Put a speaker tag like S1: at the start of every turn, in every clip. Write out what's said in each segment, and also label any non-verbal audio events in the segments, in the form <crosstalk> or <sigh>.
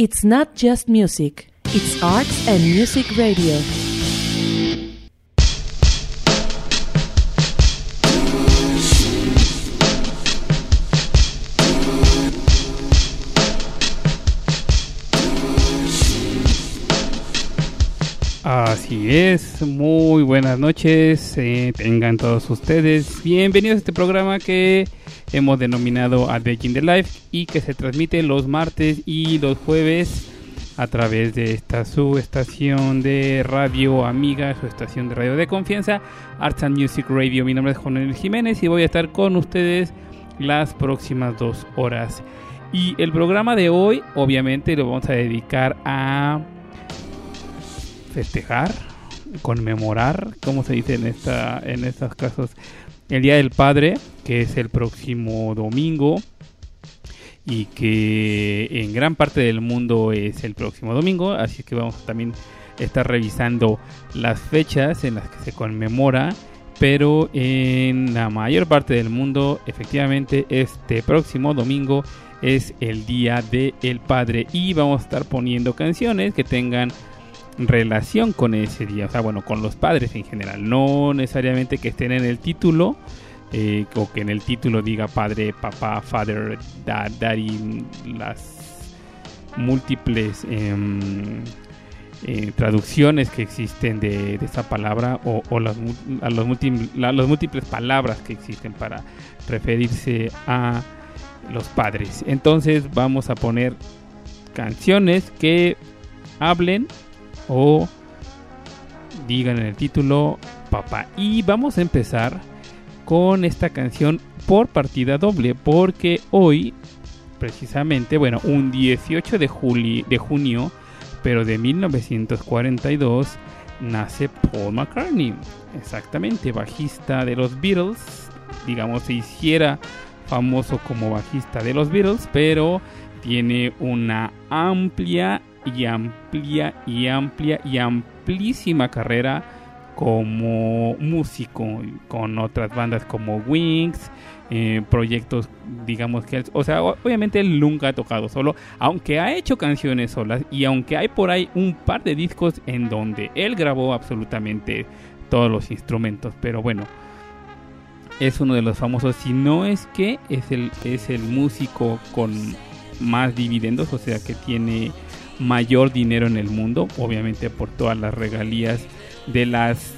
S1: It's not just music, it's arts and music radio.
S2: Así es, muy buenas noches, eh, tengan todos ustedes bienvenidos a este programa que hemos denominado A in the Life y que se transmite los martes y los jueves a través de esta su estación de radio amiga, su estación de radio de confianza, Arts and Music Radio. Mi nombre es Juan Jiménez y voy a estar con ustedes las próximas dos horas. Y el programa de hoy, obviamente, lo vamos a dedicar a festejar, conmemorar, como se dice en esta en estos casos, el Día del Padre, que es el próximo domingo y que en gran parte del mundo es el próximo domingo, así que vamos a también estar revisando las fechas en las que se conmemora, pero en la mayor parte del mundo efectivamente este próximo domingo es el Día del Padre y vamos a estar poniendo canciones que tengan relación con ese día, o sea, bueno, con los padres en general, no necesariamente que estén en el título eh, o que en el título diga padre, papá, father, dad, daddy, las múltiples em, eh, traducciones que existen de, esa palabra o, las, los múltiples palabras que existen para referirse a los padres. Entonces vamos a poner canciones que hablen o digan en el título papá. Y vamos a empezar con esta canción por partida doble porque hoy precisamente, bueno, un 18 de, de junio, pero de 1942 nace Paul McCartney, exactamente, bajista de los Beatles, digamos, se hiciera famoso como bajista de los Beatles, pero tiene una amplia y amplia y amplia y amplísima carrera como músico con otras bandas como Wings, eh, proyectos, digamos que, o sea, obviamente él nunca ha tocado solo, aunque ha hecho canciones solas y aunque hay por ahí un par de discos en donde él grabó absolutamente todos los instrumentos, pero bueno, es uno de los famosos, si no es que es el, es el músico con más dividendos, o sea que tiene mayor dinero en el mundo, obviamente por todas las regalías de las,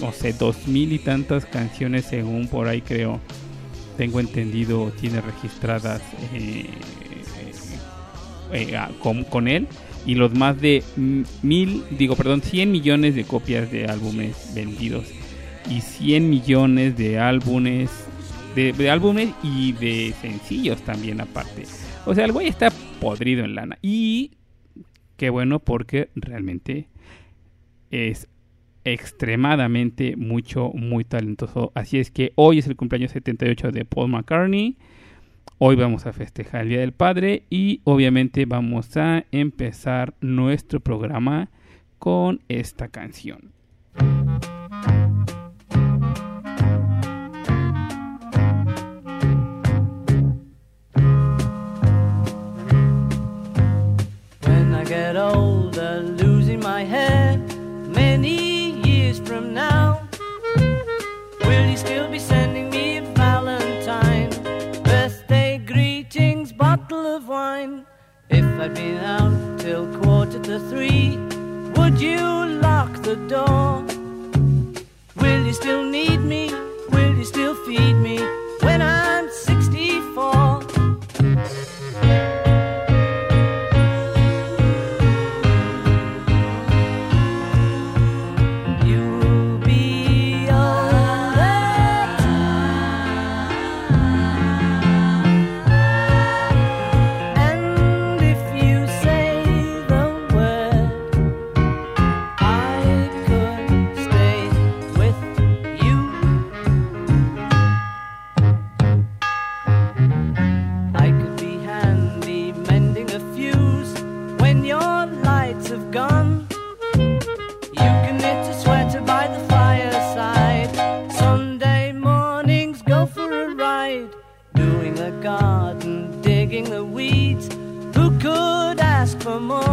S2: no sé, dos mil y tantas canciones según por ahí creo, tengo entendido, tiene registradas eh, eh, ah, con, él y los más de mil, digo, perdón, 100 millones de copias de álbumes vendidos y 100 millones de álbumes, de, de álbumes y de sencillos también aparte. O sea, el güey está podrido en lana. Y Qué bueno porque realmente es extremadamente mucho, muy talentoso. Así es que hoy es el cumpleaños 78 de Paul McCartney. Hoy vamos a festejar el Día del Padre y obviamente vamos a empezar nuestro programa con esta canción.
S3: I'd been out till quarter to three, would you lock the door? Will you still need me? Will you still feed me when I'm from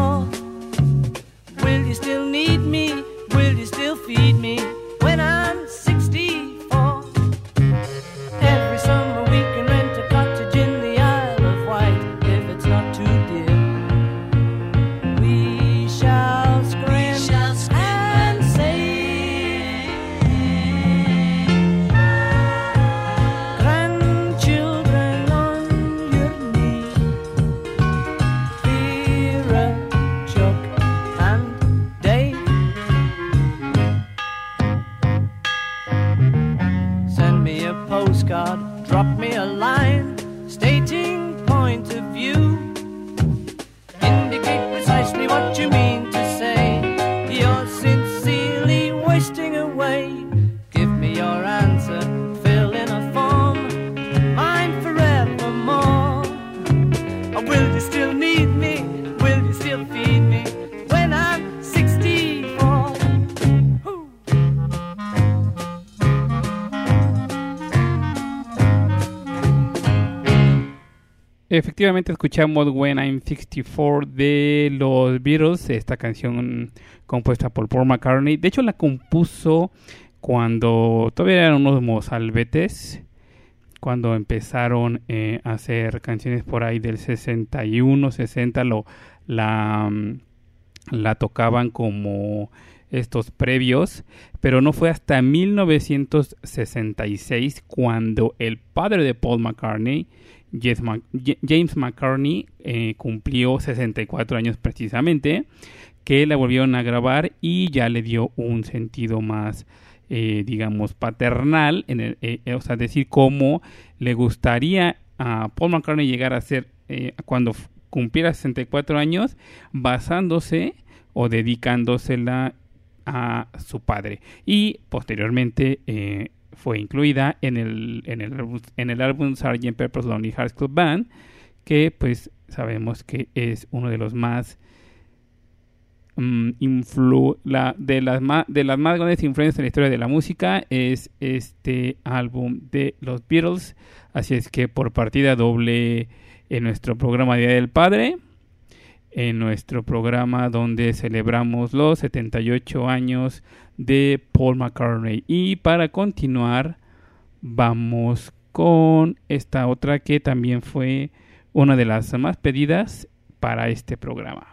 S2: Efectivamente escuchamos When I'm 64 de los Beatles, esta canción compuesta por Paul McCartney. De hecho la compuso cuando todavía eran unos mozalbetes, cuando empezaron eh, a hacer canciones por ahí del 61, 60, lo, la, mm, la tocaban como estos previos, pero no fue hasta 1966 cuando el padre de Paul McCartney, James McCartney, eh, cumplió 64 años precisamente, que la volvieron a grabar y ya le dio un sentido más, eh, digamos, paternal, en eh, o sea, decir cómo le gustaría a Paul McCartney llegar a ser cuando cumpliera 64 años, basándose o dedicándosela a su padre. Y posteriormente fue incluida en el, en el, álbum- en el álbum Sgt. Pepper's Lonely Hearts Club Band, que pues sabemos que es uno de los más mm, la, de las de las más grandes influencias en la historia de la música es este álbum de los Beatles así es que por partida doble en nuestro programa Día del Padre en nuestro programa donde celebramos los 78 años de Paul McCartney y para continuar vamos con esta otra que también fue una de las más pedidas para este programa.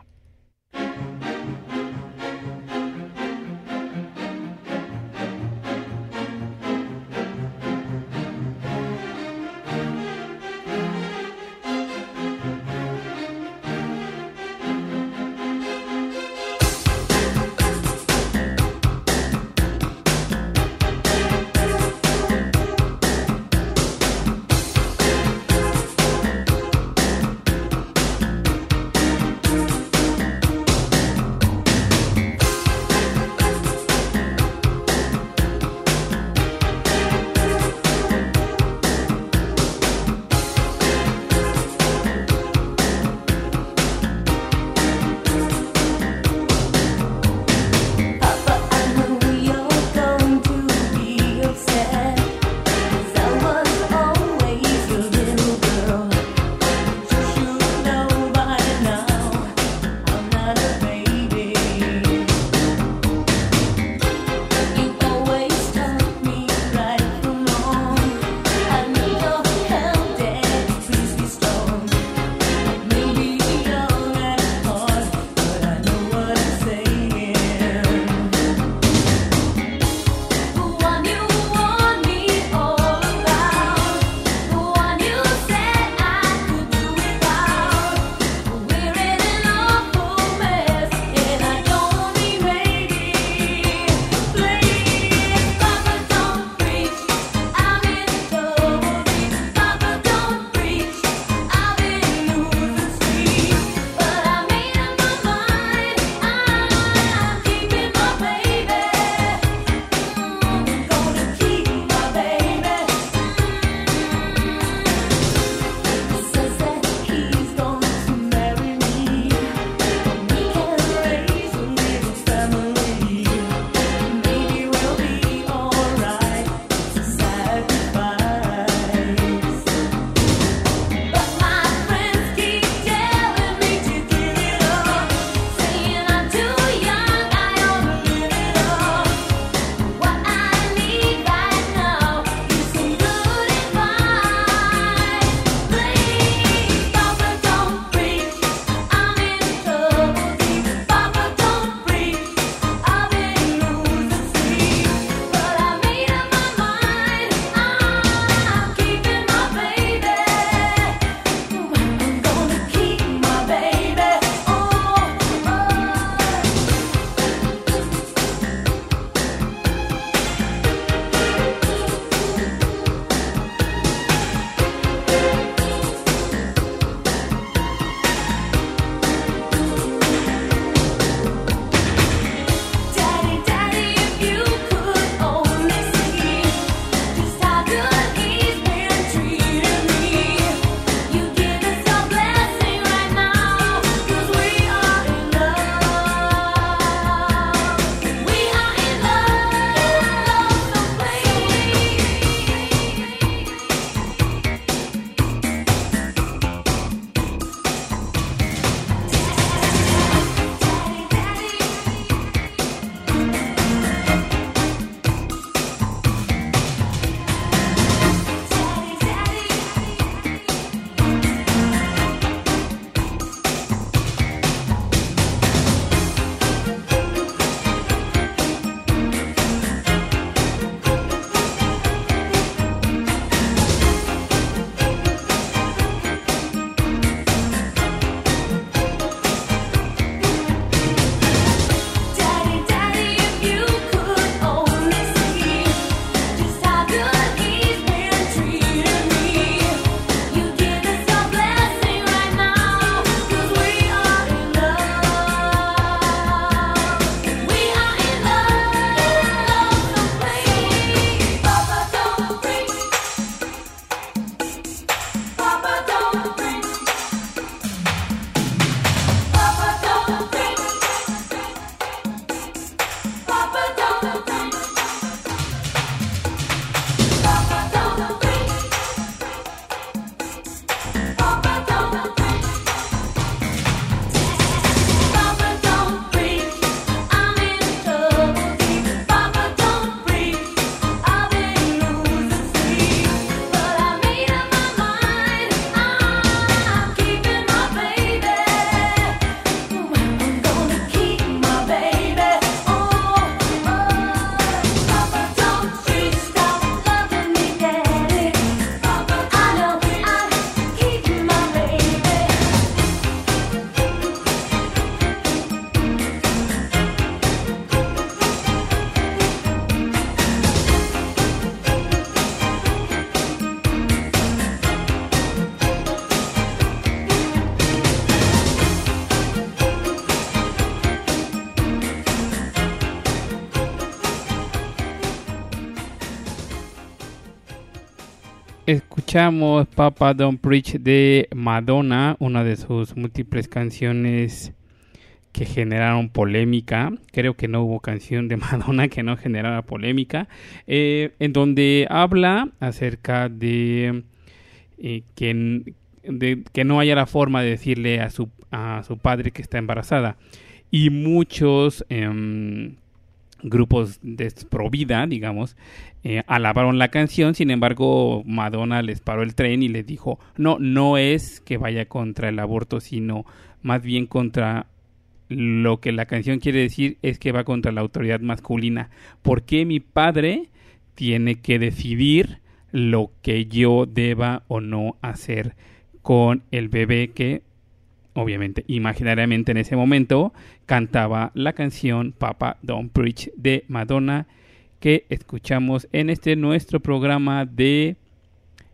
S2: Escuchamos Papa Don't Preach de Madonna, una de sus múltiples canciones que generaron polémica. Creo que no hubo canción de <laughs> Madonna que no generara polémica. eh, en donde habla acerca de, eh, que, de que no haya la forma de decirle a su, padre que está embarazada. Y muchos em, grupos de pro vida, digamos, eh, alabaron la canción, sin embargo Madonna les paró el tren y les dijo, no, no es que vaya contra el aborto, sino más bien contra lo que la canción quiere decir es que va contra la autoridad masculina. ¿Por qué mi padre tiene que decidir lo que yo deba o no hacer con el bebé que obviamente imaginariamente en ese momento cantaba la canción Papa Don't Preach de Madonna que escuchamos en este nuestro programa de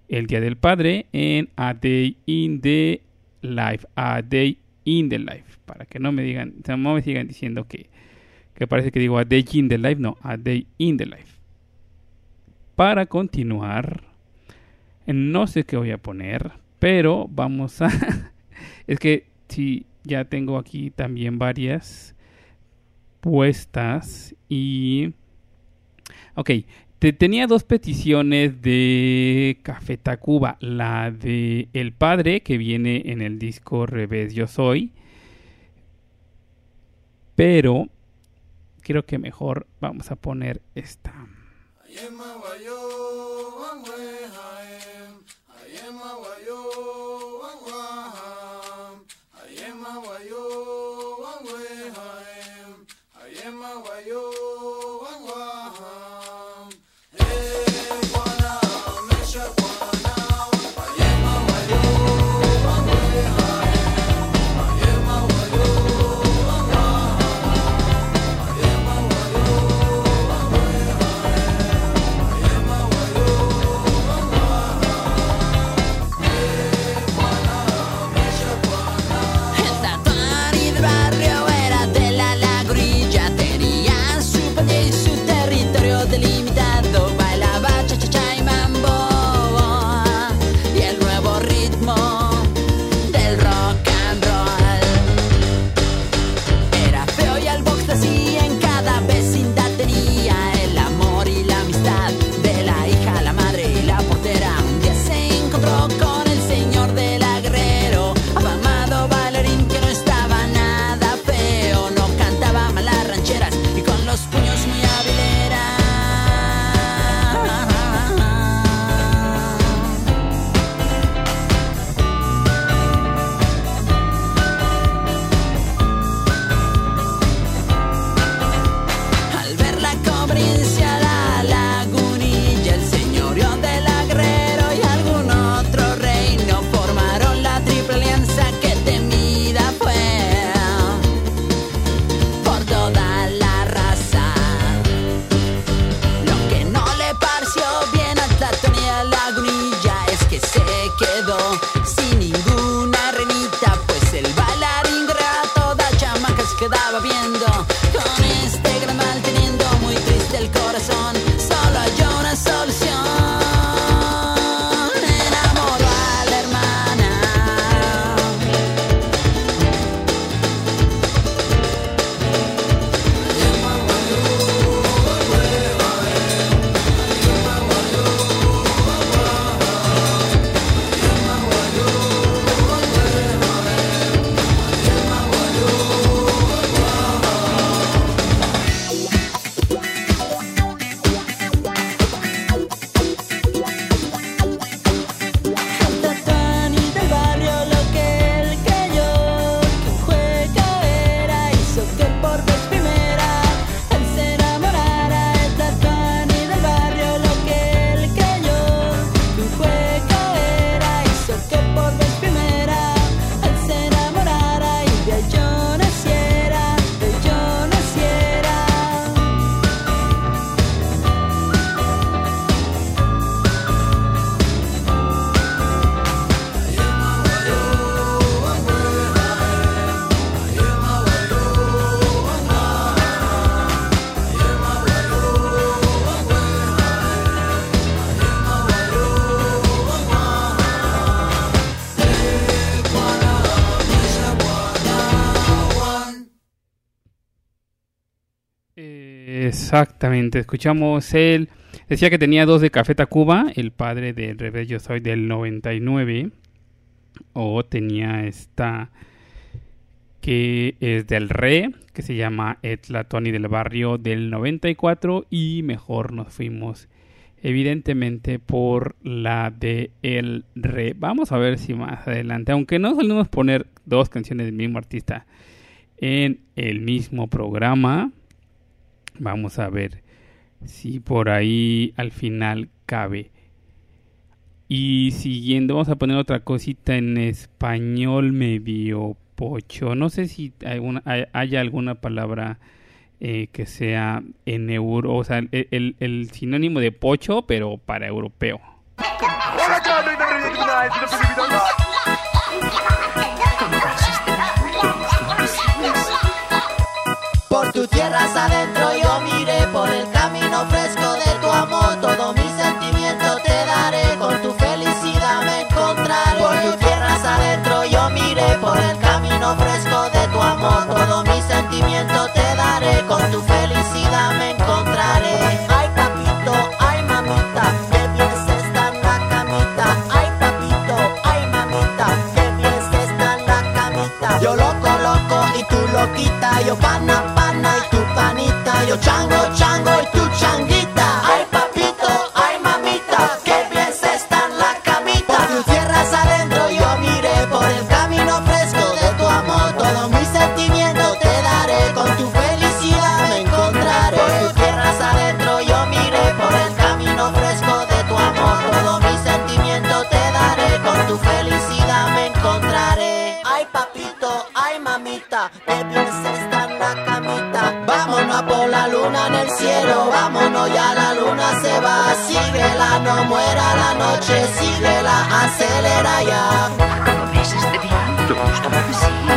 S2: El Día del Padre en A Day in the Life, A Day in the Life, para que no me digan, no me sigan diciendo que, que parece que digo A Day in the Life, no, A Day in the Life. Para continuar, no sé qué voy a poner, pero vamos a... <laughs> es que sí, ya tengo aquí también varias puestas y... Ok, te, tenía dos peticiones de Café Tacuba. La de El Padre, que viene en el disco Revés Yo Soy. Pero creo que mejor vamos a poner esta. Exactamente, escuchamos él. Decía que tenía dos de Café Tacuba, el padre del Rebel Yo Soy del 99. O tenía esta que es del Re, que se llama Etla Tony del Barrio del 94. Y mejor nos fuimos, evidentemente, por la de El Re. Vamos a ver si más adelante, aunque no solemos poner dos canciones del mismo artista en el mismo programa Vamos a ver si por ahí al final cabe. Y siguiendo, vamos a poner otra cosita en español medio pocho. No sé si hay, haya alguna palabra eh, que sea en euro, o sea, el sinónimo de pocho, pero para europeo.
S4: Tu tierras adentro yo miré por el camino fresco de tu amor. Todo mi sentimiento te daré, con tu felicidad me encontraré. Por tu tierras adentro yo miré por el camino fresco de tu amor. Todo mi sentimiento te daré, con tu felicidad me encontraré. Ay papito, ay mamita, que bien se está en la camita. Ay papito, ay mamita, que bien se está en la camita. Yo loco, loco y tú loquita, yo pana, No muera la noche, síguela, acelera ya. Ay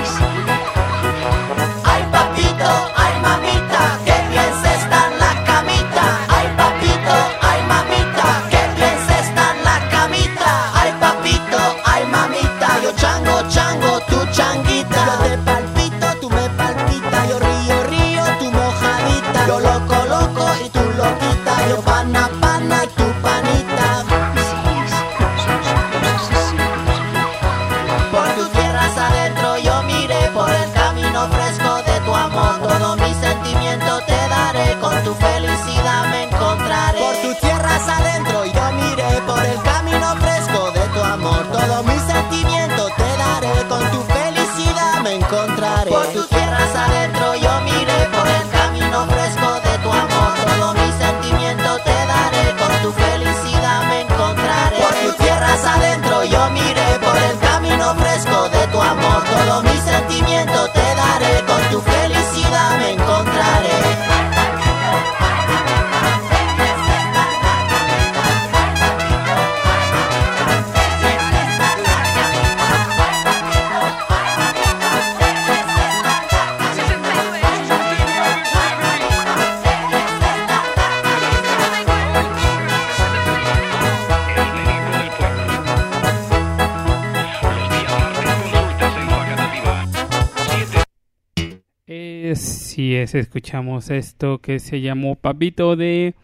S2: escuchamos esto que se llamó Papito de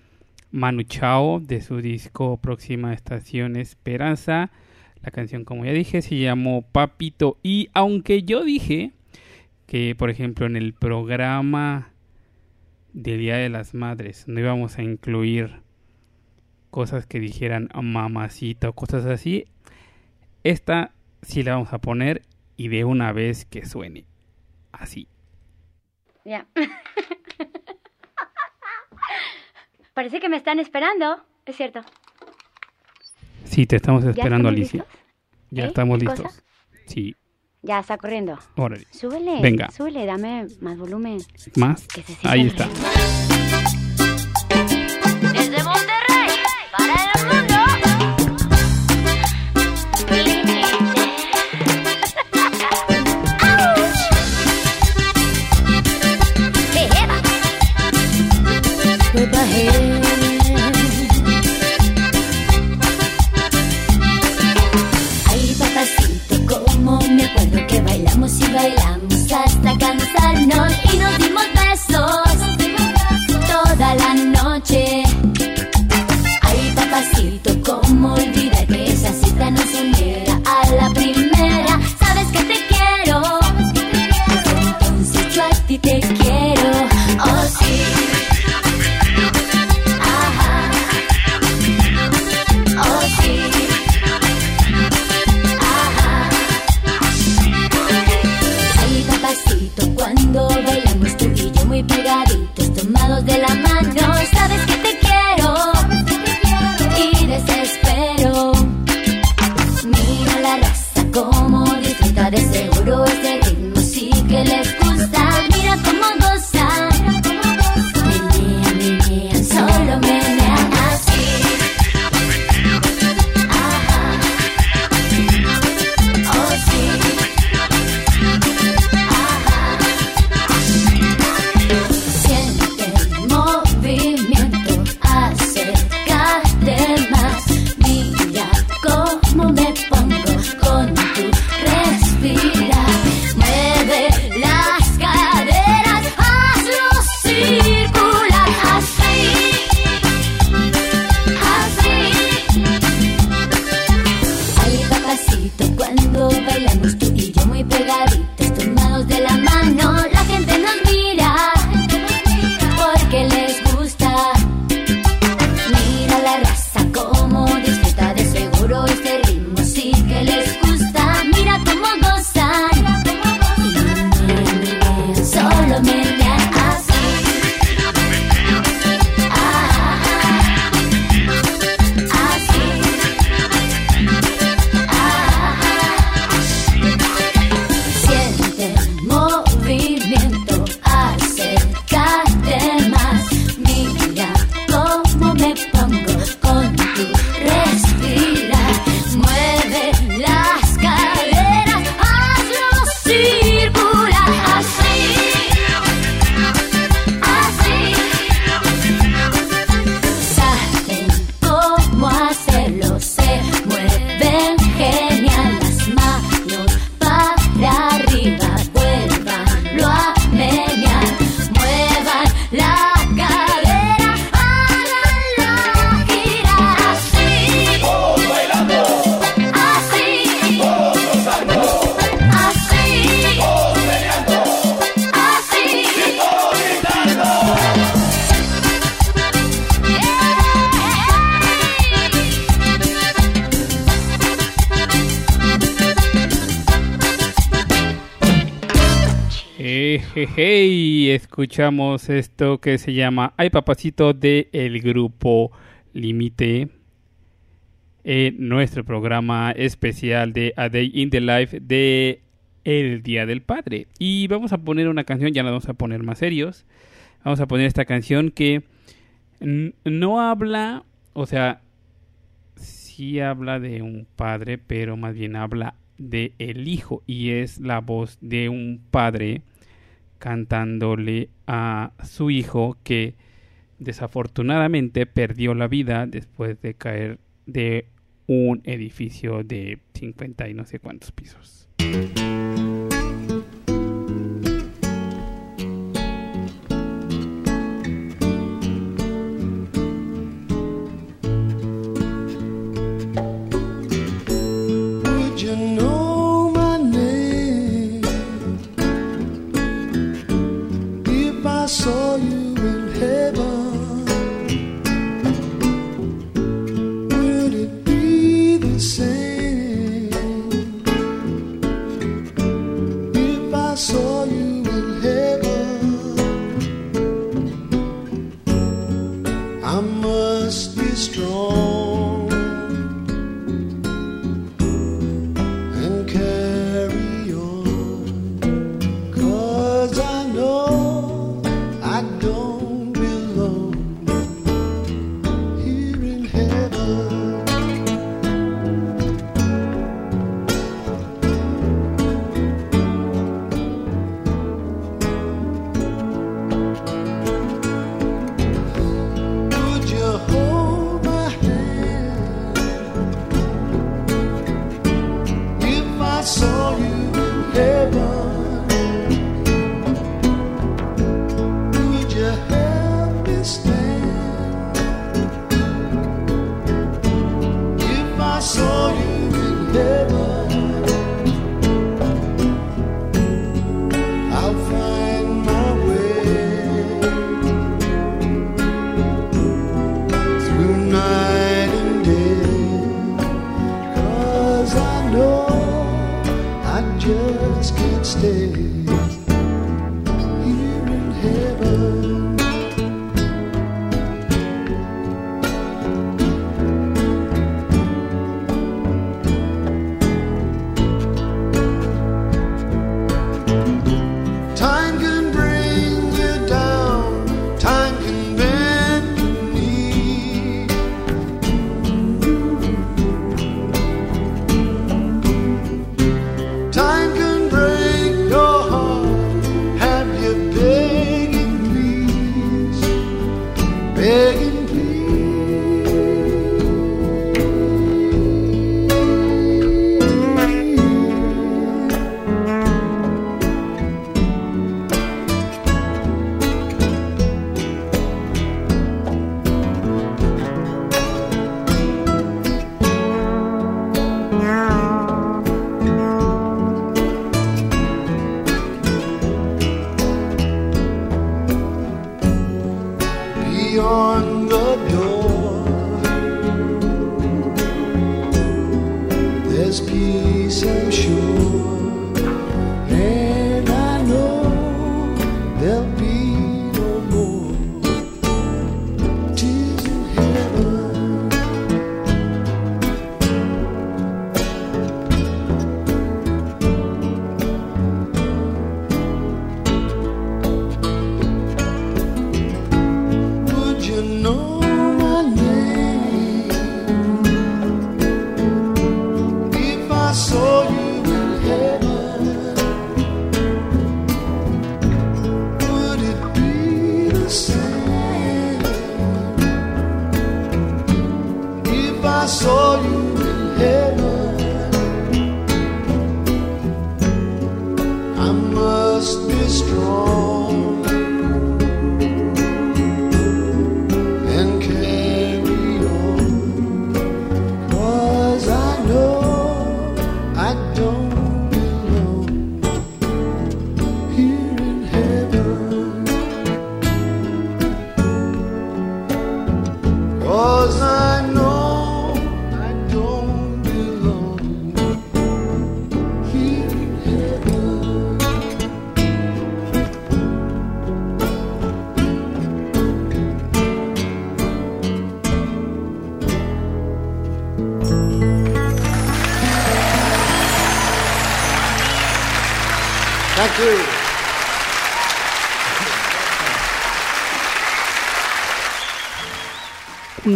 S2: Manu Chao de su disco Próxima Estación Esperanza. La canción, como ya dije, se llamó Papito. Y aunque yo dije que, por ejemplo, en el programa del Día de las Madres no íbamos a incluir cosas que dijeran mamacita o cosas así, esta sí la vamos a poner y de una vez que suene así.
S5: Ya. <laughs> Parece que me están esperando, es cierto.
S2: Sí, te estamos
S5: ¿Ya
S2: esperando, Alicia.
S5: listos?
S2: Ya
S5: ¿Eh?
S2: estamos
S5: ¿Qué
S2: listos.
S5: cosa?
S2: Sí,
S5: Ya está corriendo.
S2: órale.
S5: Súbele.
S2: Venga.
S5: Súbele, dame más volumen.
S2: Más.
S5: Que se
S2: Ahí está. escuchamos esto que se llama Ay Papacito de el grupo Límite en nuestro programa especial de A Day in the Life de el Día del Padre. Y vamos a poner una canción, ya la vamos a poner más serios. Vamos a poner esta canción que no habla, o sea, sí habla de un padre, pero más bien habla de el hijo y es la voz de un padre cantándole a su hijo que desafortunadamente perdió la vida después de caer de un edificio de 50 y no sé cuántos pisos.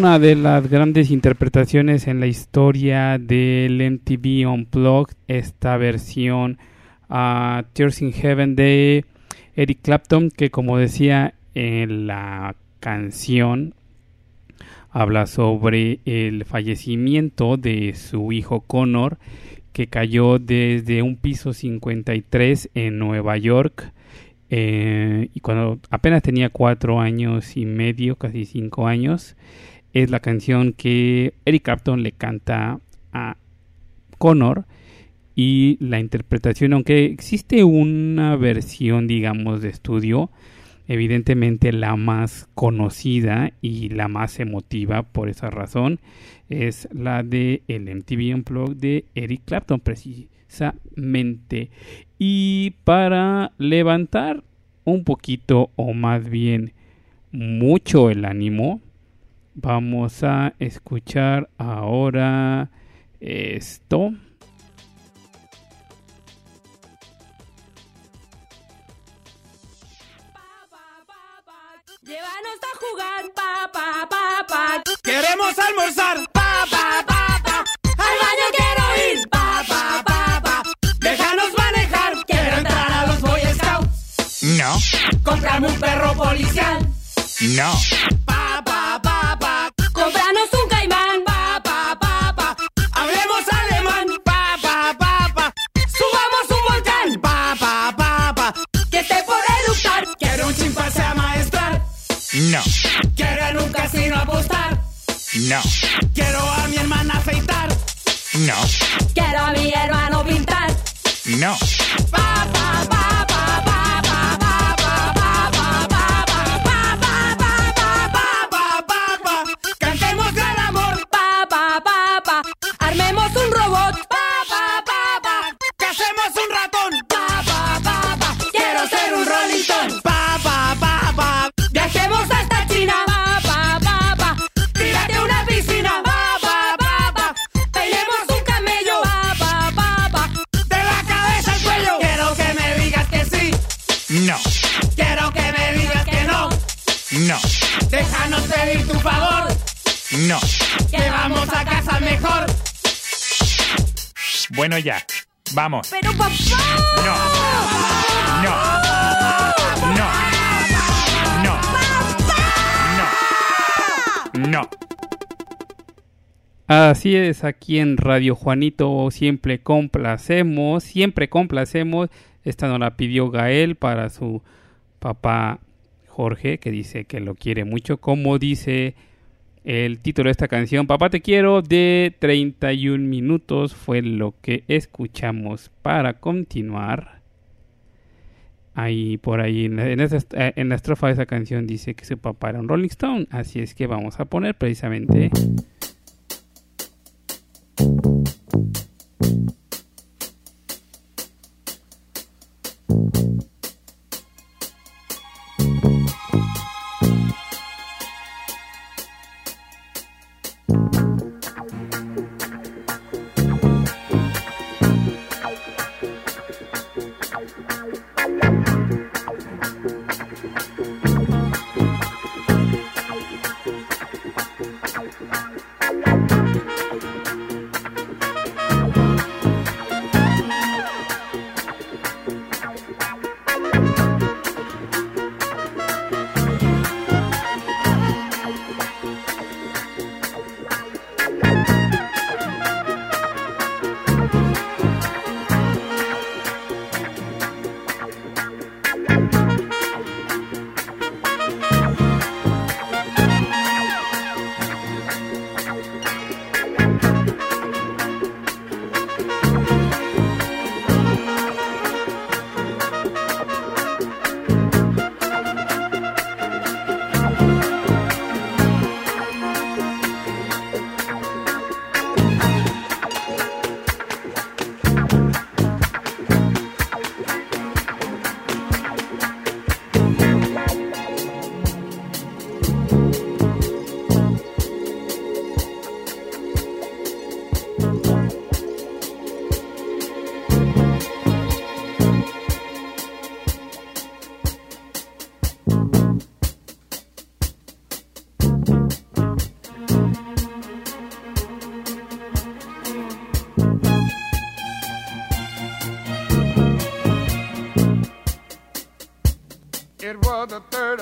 S2: Una de las grandes interpretaciones en la historia del MTV Unplugged, esta versión a Tears in Heaven de Eric Clapton, que como decía en la canción, habla sobre el fallecimiento de su hijo Connor, que cayó desde un piso 53 en Nueva York. eh, y cuando apenas tenía cuatro años y medio, casi cinco años, es la canción que Eric Clapton le canta a Connor y la interpretación, aunque existe una versión, digamos, de estudio, evidentemente la más conocida y la más emotiva por esa razón es la de el MTV Unplugged de Eric Clapton precisamente. Y para levantar un poquito o más bien mucho el ánimo vamos a escuchar ahora esto
S6: Llévanos a jugar, pa, pa, pa, pa. Queremos almorzar, pa, pa, pa, pa. Al baño quiero ir, pa, pa, pa, pa. Déjanos manejar, quiero entrar a los Boy Scouts.
S7: No,
S6: Comprarme un perro policial,
S7: no,
S6: pa,
S7: no,
S6: Quiero en un casino apostar.
S7: no,
S6: Quiero a mi hermana afeitar.
S7: no,
S6: Quiero a mi hermano pintar.
S7: no,
S6: Pa, pa, pa, Quiero que me digas que no.
S7: no,
S6: Déjanos pedir tu favor.
S7: no.
S6: Que vamos a casa mejor.
S7: Bueno ya, vamos.
S8: Pero papá.
S7: No, no, no, no, no, no.
S2: Así es, aquí en Radio Juanito siempre complacemos, siempre complacemos. Esta nos la pidió Gael para su papá Jorge, que dice que lo quiere mucho. Como dice el título de esta canción, Papá te quiero, de 31 minutos, fue lo que escuchamos para continuar. Ahí por ahí en, eh, en la estrofa de esa canción dice que su papá era un Rolling Stone, así es que vamos a poner precisamente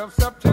S9: of September.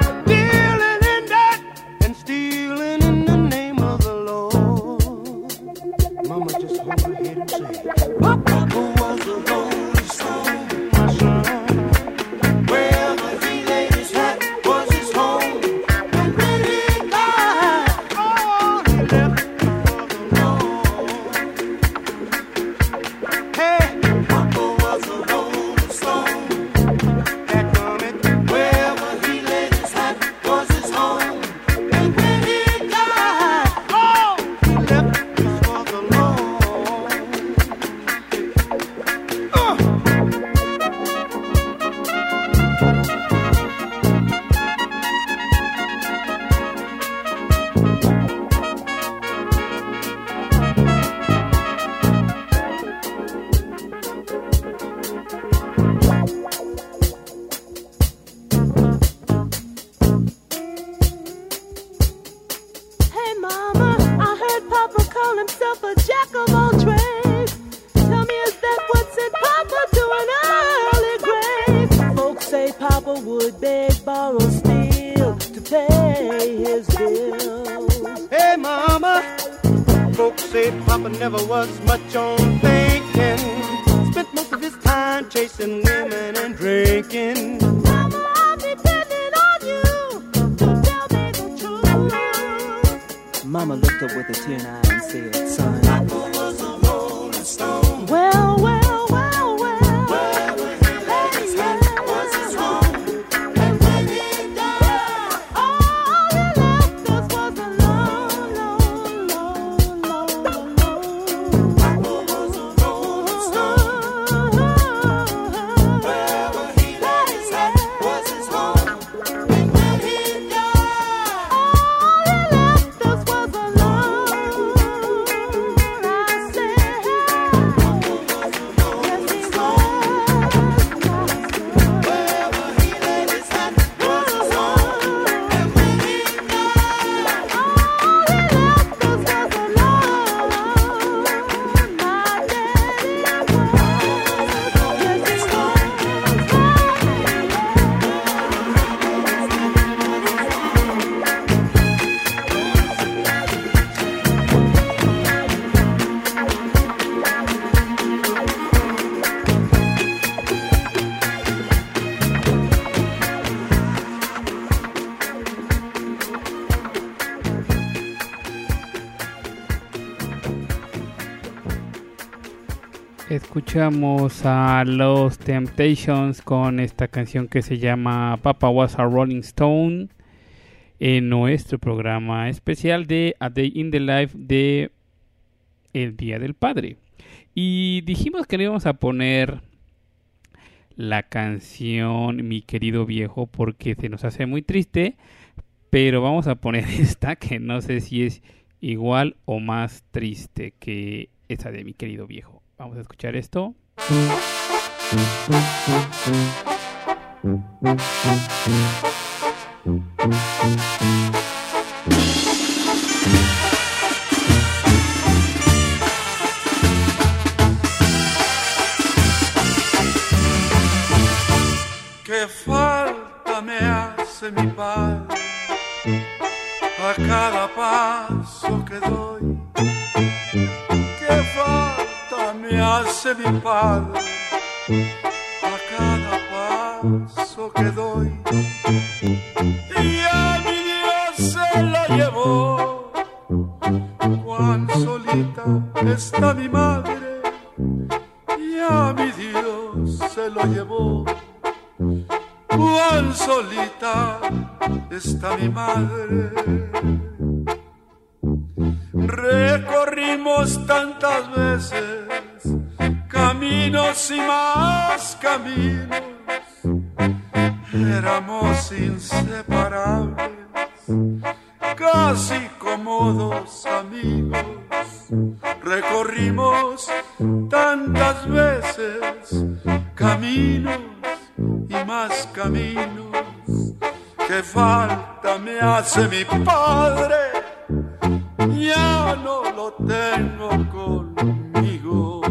S2: Escuchamos a Los Temptations con esta canción que se llama Papa Was a Rolling Stone en nuestro programa especial de A Day in the Life de el Día del Padre. Y dijimos que le íbamos a poner la canción Mi querido viejo porque se nos hace muy triste, pero vamos a poner <laughs> esta que no sé si es igual o más triste que esa de Mi querido viejo. Vamos a escuchar esto.
S10: Qué falta me hace mi padre a cada paso que doy. Me hace mi padre a cada paso que doy. Y a mi Dios se lo llevó. Cuán solita está mi madre. Y a mi Dios se lo llevó. Cuán solita está mi madre. Recorrimos tantas veces caminos y más caminos. Éramos inseparables, casi como dos amigos. Recorrimos tantas veces caminos y más caminos. Que falta me hace mi padre, ya no lo tengo conmigo.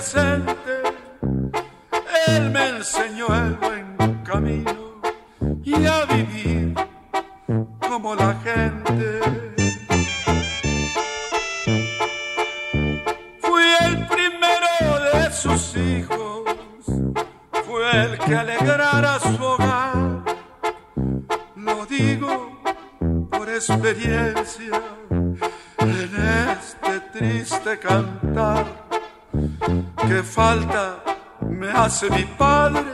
S10: Ser mi padre,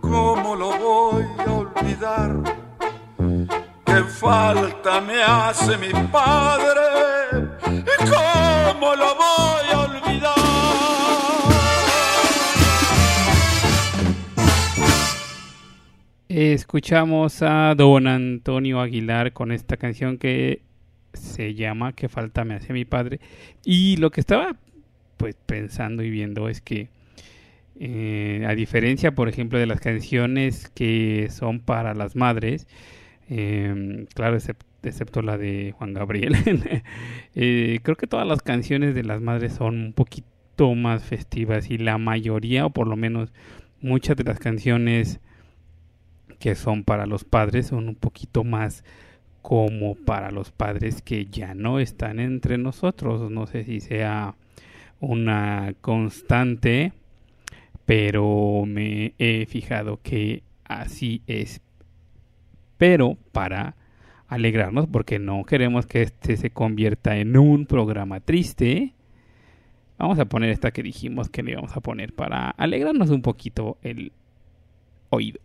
S10: ¿cómo lo voy a olvidar? ¿Qué falta me hace mi padre? ¿Cómo lo voy a olvidar?
S11: Escuchamos a don Antonio Aguilar con esta canción que se llama Que falta me hace mi padre. Y lo que estaba pues pensando y viendo es que eh, a diferencia, por ejemplo, de las canciones que son para las madres, eh, claro, excep- excepto la de Juan Gabriel, <laughs> eh, creo que todas las canciones de las madres son un poquito más festivas y la mayoría, o por lo menos muchas de las canciones que son para los padres son un poquito más como para los padres que ya no están entre nosotros. No sé si sea una constante, pero me he fijado que así es. Pero para alegrarnos, porque no queremos que este se convierta en un programa triste, vamos a poner esta que dijimos que le íbamos a poner para alegrarnos un poquito el oído.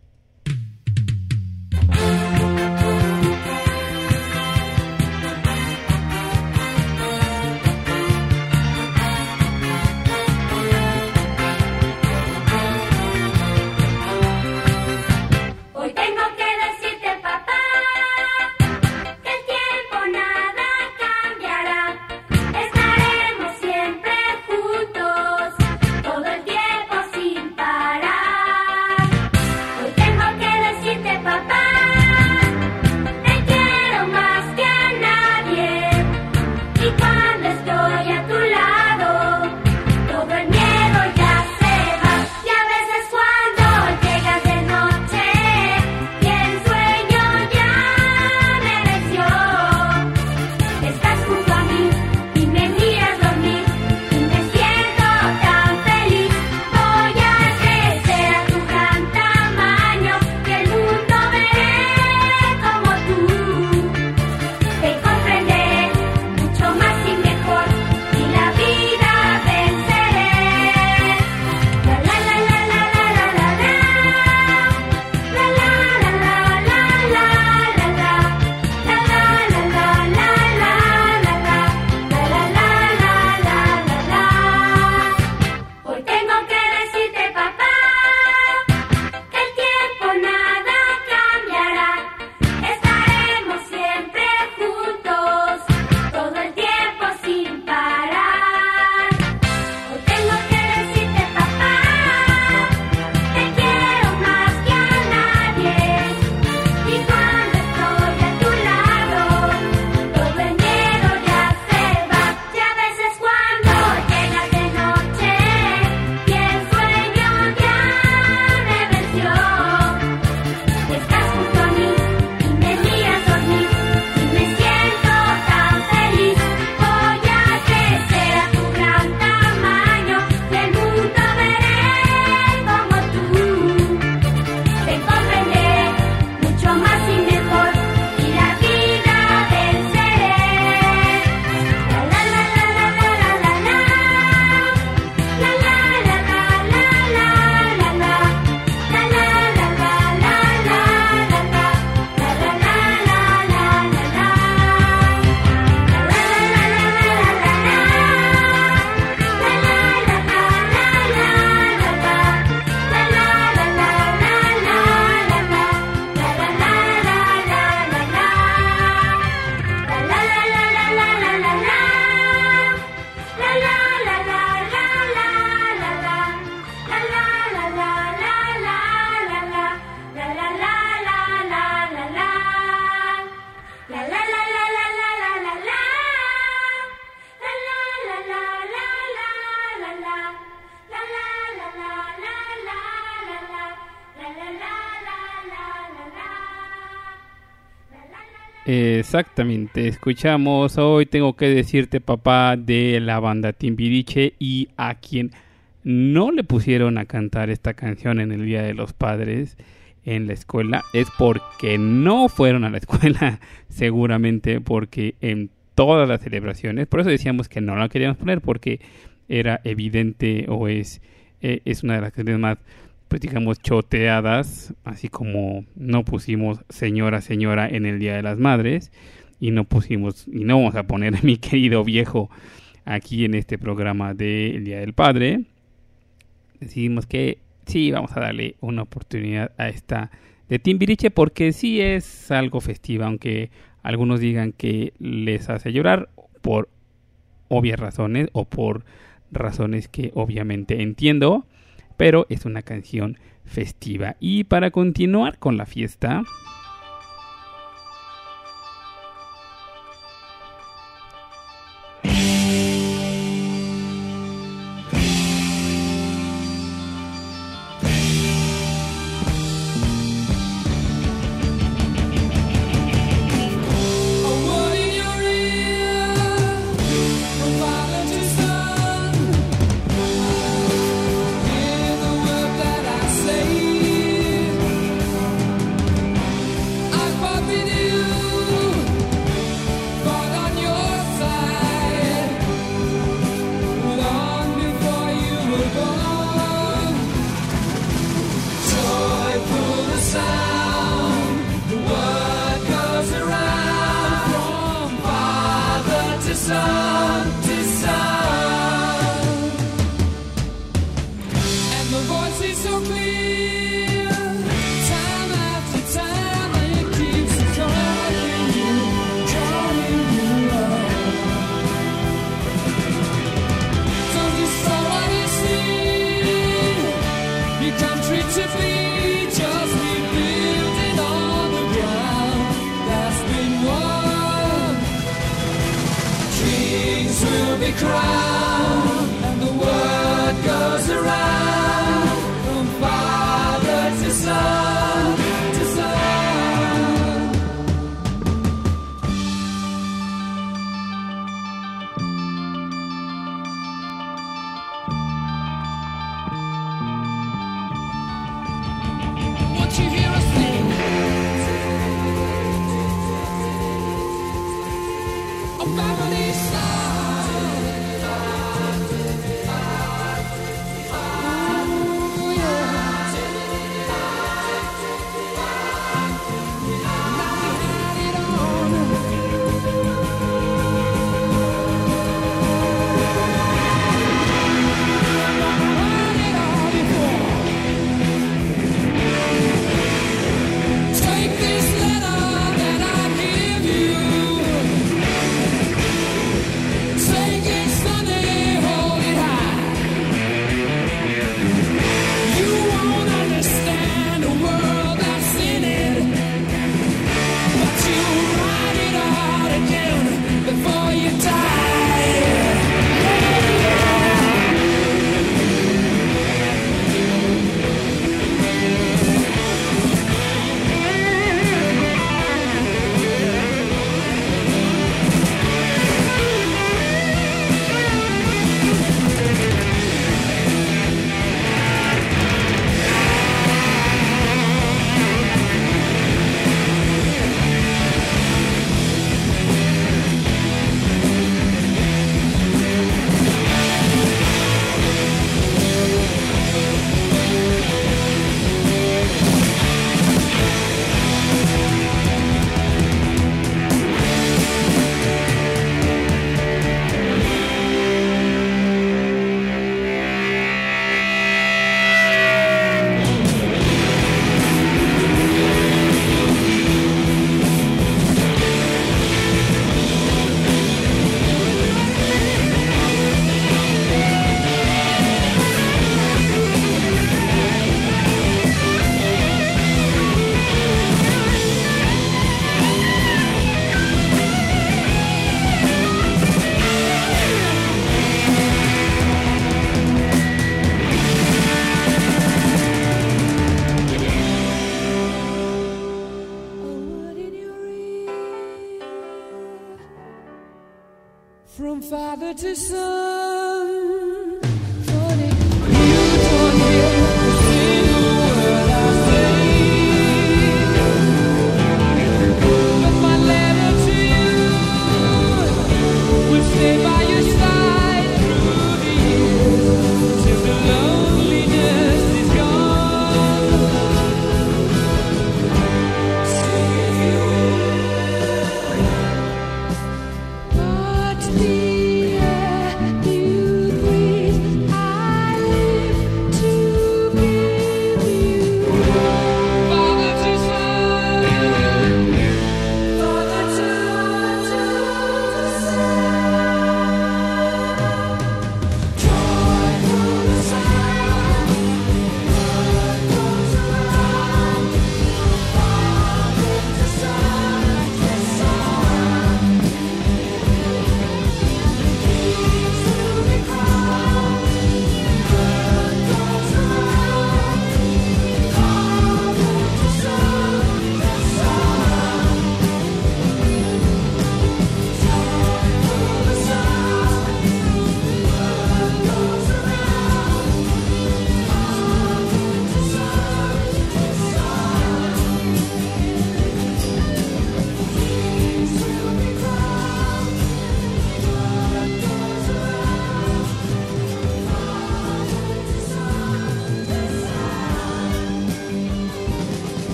S11: Exactamente, escuchamos. Hoy tengo que decirte papá de la banda Timbiriche y a quien no le pusieron a cantar esta canción en el Día de los Padres en la escuela es porque no fueron a la <laughs> escuela, seguramente porque en todas las celebraciones, por eso decíamos que no la queríamos poner porque era evidente o es
S12: eh, es una de las canciones más, pues digamos, choteadas, así como no pusimos señora, señora en el Día de las Madres y no pusimos, y no vamos a poner a mi <laughs> querido viejo aquí en este programa del Día del Padre. Decidimos que sí, vamos a darle una oportunidad a esta de Timbiriche porque sí es algo festiva, aunque algunos digan que les hace llorar por obvias razones o por razones que obviamente entiendo, pero es una canción festiva. Y para continuar con la fiesta,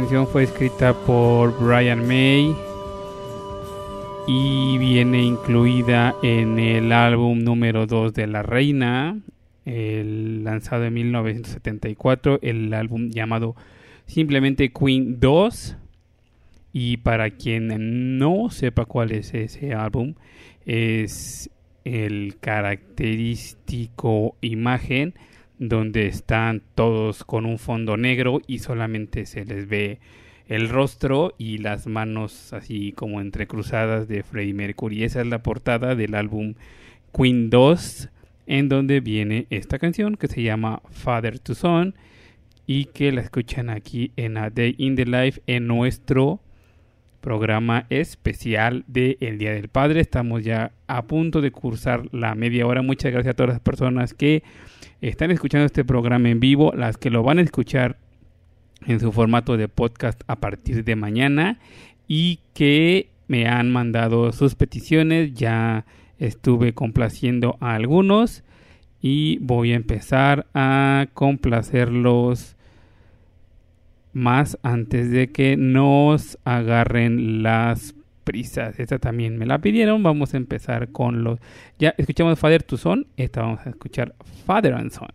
S2: canción fue escrita por Brian May y viene incluida en el álbum número 2 de La Reina, el lanzado en 1974, el álbum llamado simplemente Queen 2. Y para quien no sepa cuál es ese álbum, es el característico imagen donde están todos con un fondo negro y solamente se les ve el rostro y las manos así como entrecruzadas de Freddie Mercury. Esa es la portada del álbum Queen 2 en donde viene esta canción que se llama Father to Son y que la escuchan aquí en A Day in the Life en nuestro programa especial de El Día del Padre. Estamos ya a punto de cursar la media hora. Muchas gracias a todas las personas que están escuchando este programa en vivo, las que lo van a escuchar en su formato de podcast a partir de mañana y que me han mandado sus peticiones. Ya estuve complaciendo a algunos y voy a empezar a complacerlos más antes de que nos agarren las prisas. Esta también me la pidieron. Vamos a empezar con los. Ya escuchamos Father to Son. Esta vamos a escuchar Father and Son.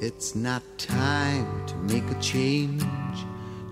S13: It's not time to make a change.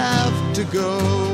S13: have to go.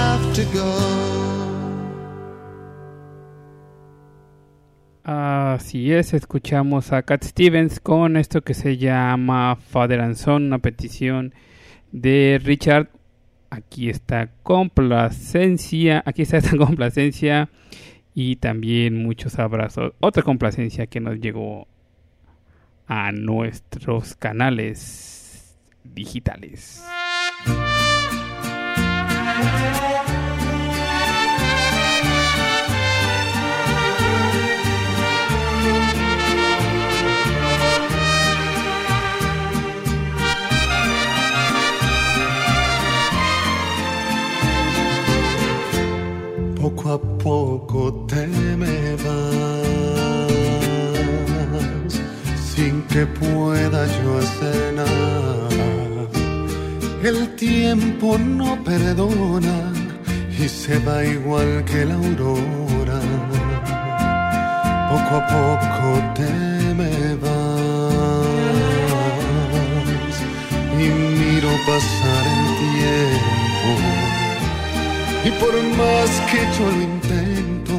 S2: Así es, escuchamos a Cat Stevens con esto que se llama Father and Son, una petición de Richard. Aquí está complacencia, aquí está esta <laughs> complacencia y también muchos abrazos. Otra complacencia que nos llegó a nuestros canales digitales.
S14: Poco a poco te me vas sin que pueda yo hacer nada. El tiempo no perdona y se va igual que la aurora. Poco a poco te me vas y miro pasar el tiempo. Y por más que yo lo intento,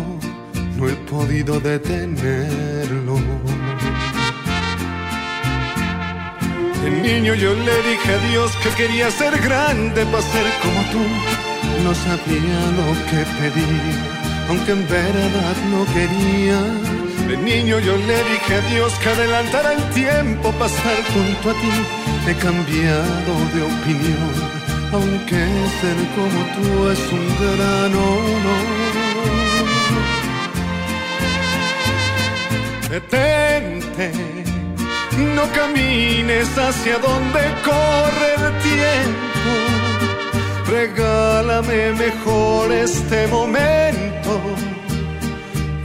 S14: no he podido detenerlo. De niño yo le dije a Dios que quería ser grande para ser como tú. No sabía lo que pedir, aunque en verdad no quería. De niño yo le dije a Dios que adelantara el tiempo para estar junto a ti. He cambiado de opinión, aunque ser como tú es un gran honor. Detente no camines hacia donde corre el tiempo. Regálame mejor este momento.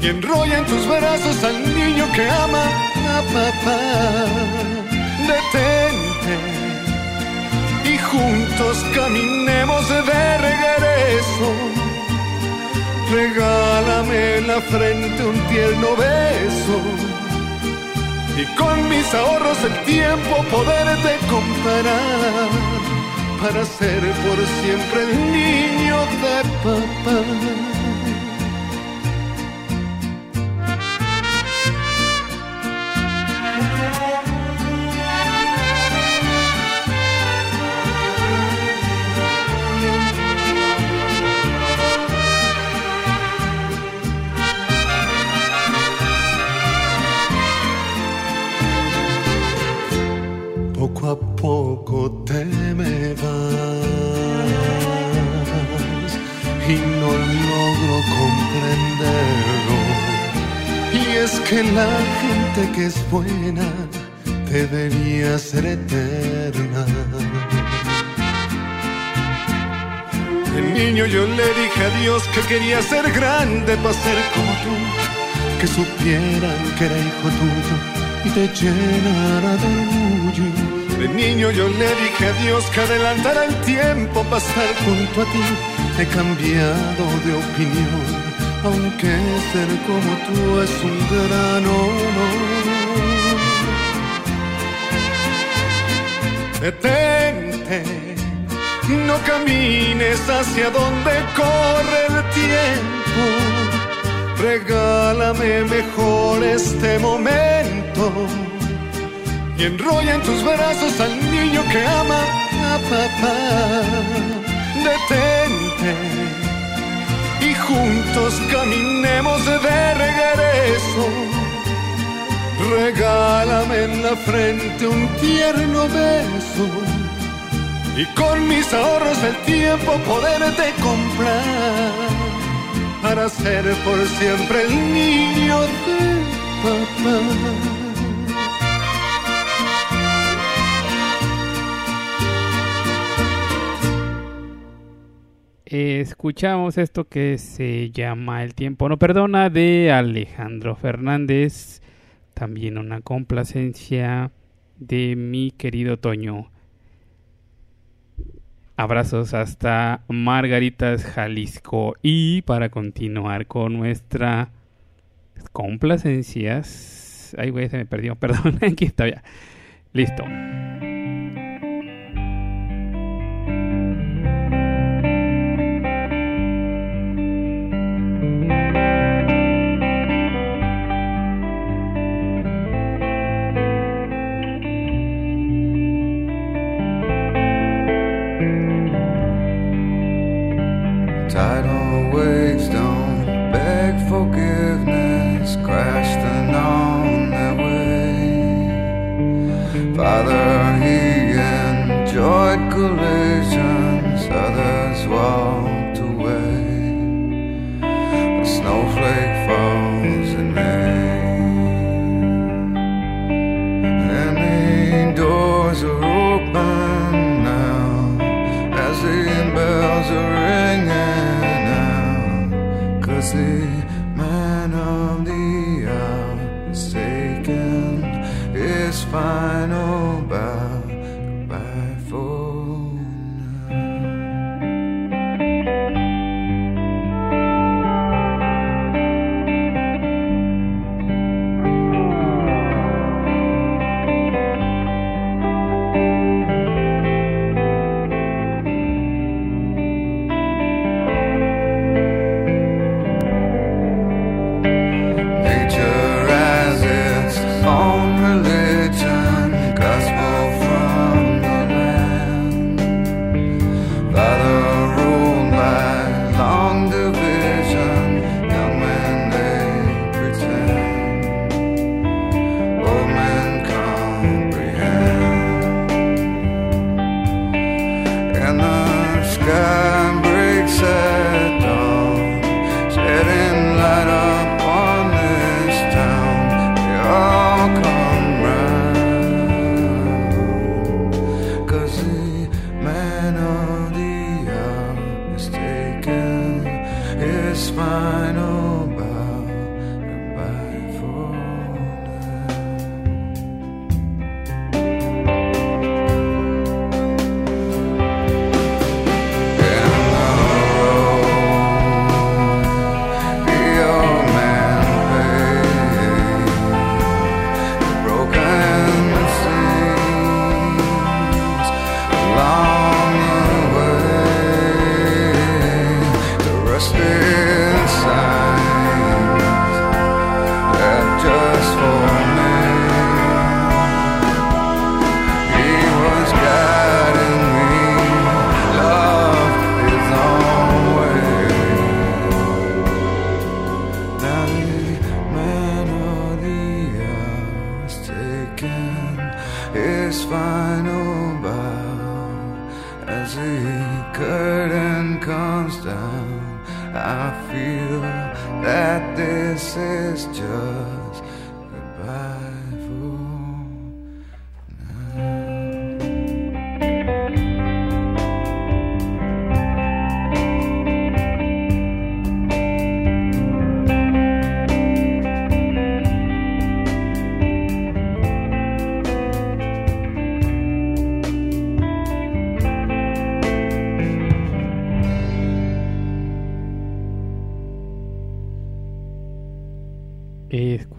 S14: Y enrolla en tus brazos al niño que ama a papá. Detente juntos caminemos de regreso. Regálame en la frente un tierno beso y con mis ahorros el tiempo poderte comprar para ser por siempre el niño de papá. Poco a poco te me vas y no logro comprenderlo. Y es que la gente que es buena debería ser eterna. De niño yo le dije a Dios que quería ser grande para ser como tú, que supieran que era hijo tuyo y te llenara de orgullo. De niño yo le dije a Dios que adelantara el tiempo para estar junto a ti. He cambiado de opinión, aunque ser como tú es un gran honor. Detente, no camines hacia donde corre el tiempo. Regálame mejor este momento y enrolla en tus brazos al niño que ama a papá. Detente y juntos caminemos de regreso. Regálame en la frente un tierno beso y con mis ahorros el tiempo poderte comprar para ser por siempre el niño de papá.
S2: Escuchamos esto que se llama El tiempo no perdona de Alejandro Fernández. También una complacencia de mi querido Toño. Abrazos hasta Margaritas, Jalisco. Y para continuar con nuestra complacencias. Ay, güey, se me perdió. <laughs> Perdón, aquí está ya. Listo.
S15: struggle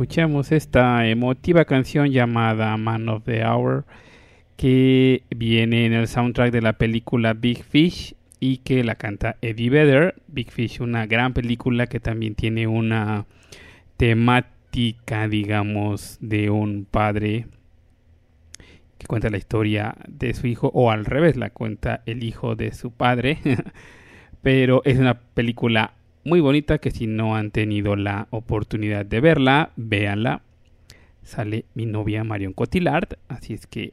S2: Escuchamos esta emotiva canción llamada Man of the Hour que viene en el soundtrack de la película Big Fish y que la canta Eddie Vedder. Big Fish, una gran película que también tiene una temática, digamos, de un padre que cuenta la historia de su hijo o al revés, la cuenta el hijo de su padre. <laughs> Pero es una película muy bonita que si no han tenido la oportunidad de verla, véanla. Sale mi novia Marion Cotillard, así es que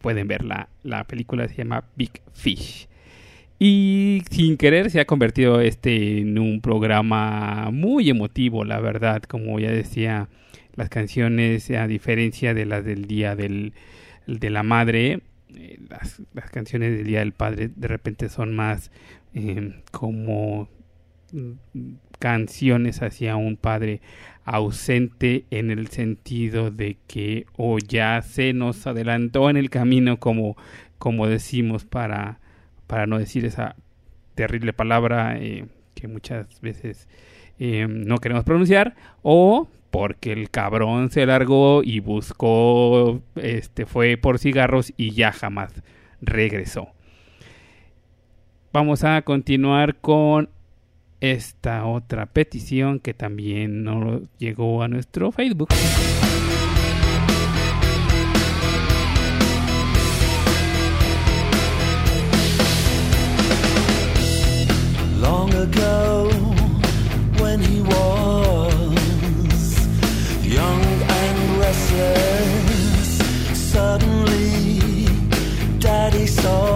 S2: pueden verla. La película se llama Big Fish. Y sin querer se ha convertido este en un programa muy emotivo, la verdad. Como ya decía, las canciones, a diferencia de las del Día del, de la Madre, eh, las, las canciones del Día del Padre de repente son más eh, como canciones hacia un padre ausente en el sentido de que o ya se nos adelantó en el camino como, como decimos para, para no decir esa terrible palabra eh, que muchas veces eh, no queremos pronunciar o porque el cabrón se largó y buscó este fue por cigarros y ya jamás regresó. Vamos a continuar con esta otra petición que también nos llegó a nuestro Facebook.
S16: Long ago, when he was young and restless, suddenly daddy saw.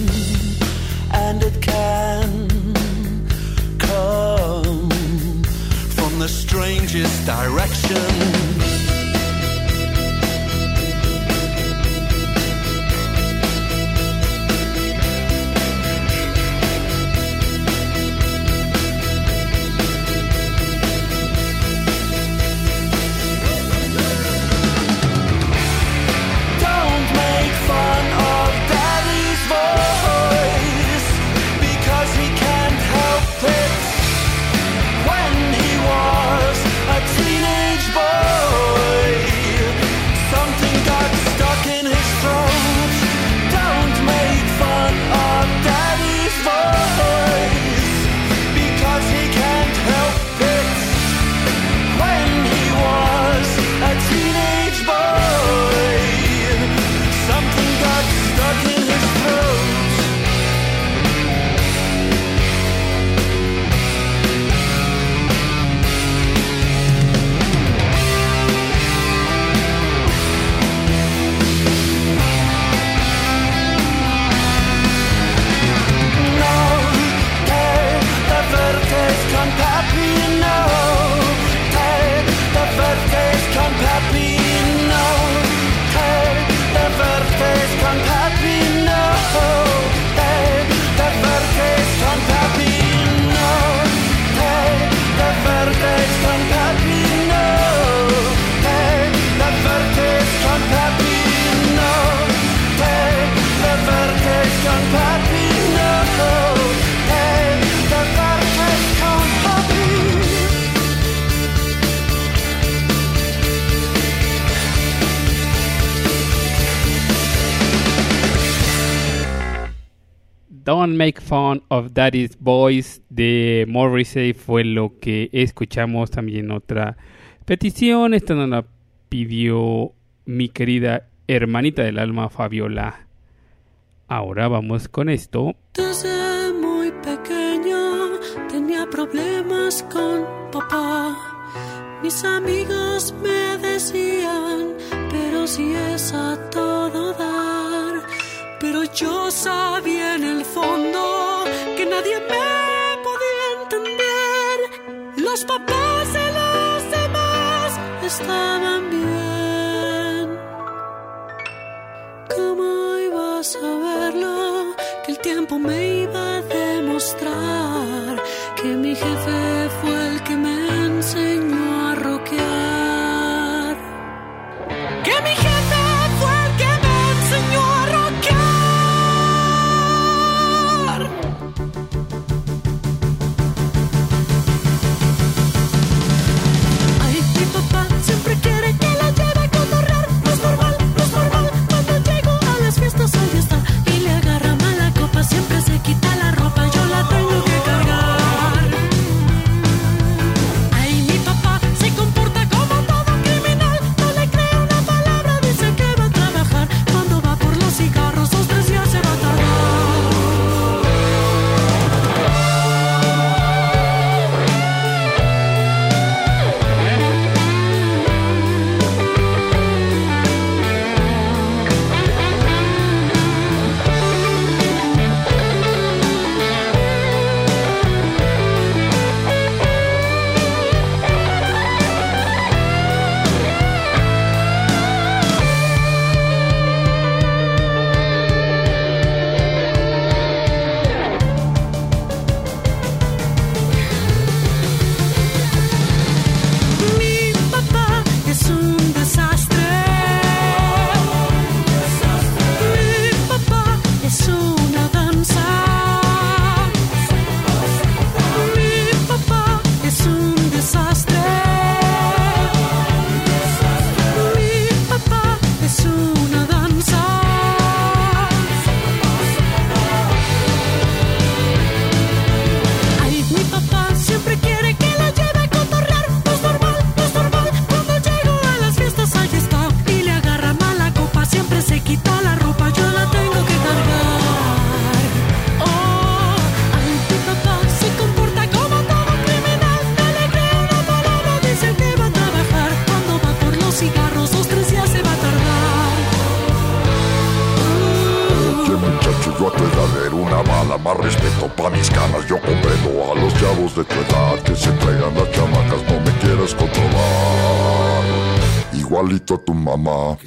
S16: Love Daddy's Voice
S2: de Morrissey fue lo que escuchamos. También otra petición. Esta nos la pidió mi querida hermanita del alma, Fabiola. Ahora vamos con esto.
S17: Desde muy pequeño tenía problemas con papá. Mis amigos me decían, pero si es a todo dar. Pero yo sabía en el fondo que nadie me podía entender. Los papás de los demás estaban bien. ¿Cómo ibas a verlo? Que el tiempo me iba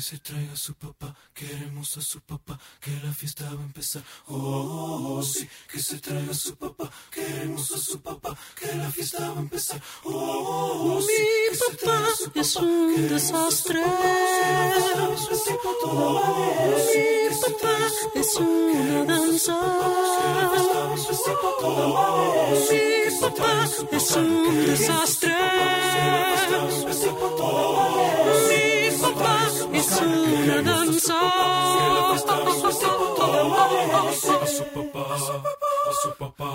S17: se traiga su papá, queremos a su papá, que la fiesta va a empezar. Oh, sí, que se traiga su papá, queremos a su papá, que la fiesta va a empezar. Oh, sí, que se traiga su papá,
S18: es un desastre. Mi papá es una danza. Mi papá es un desastre. Es una danza.
S17: A su papá,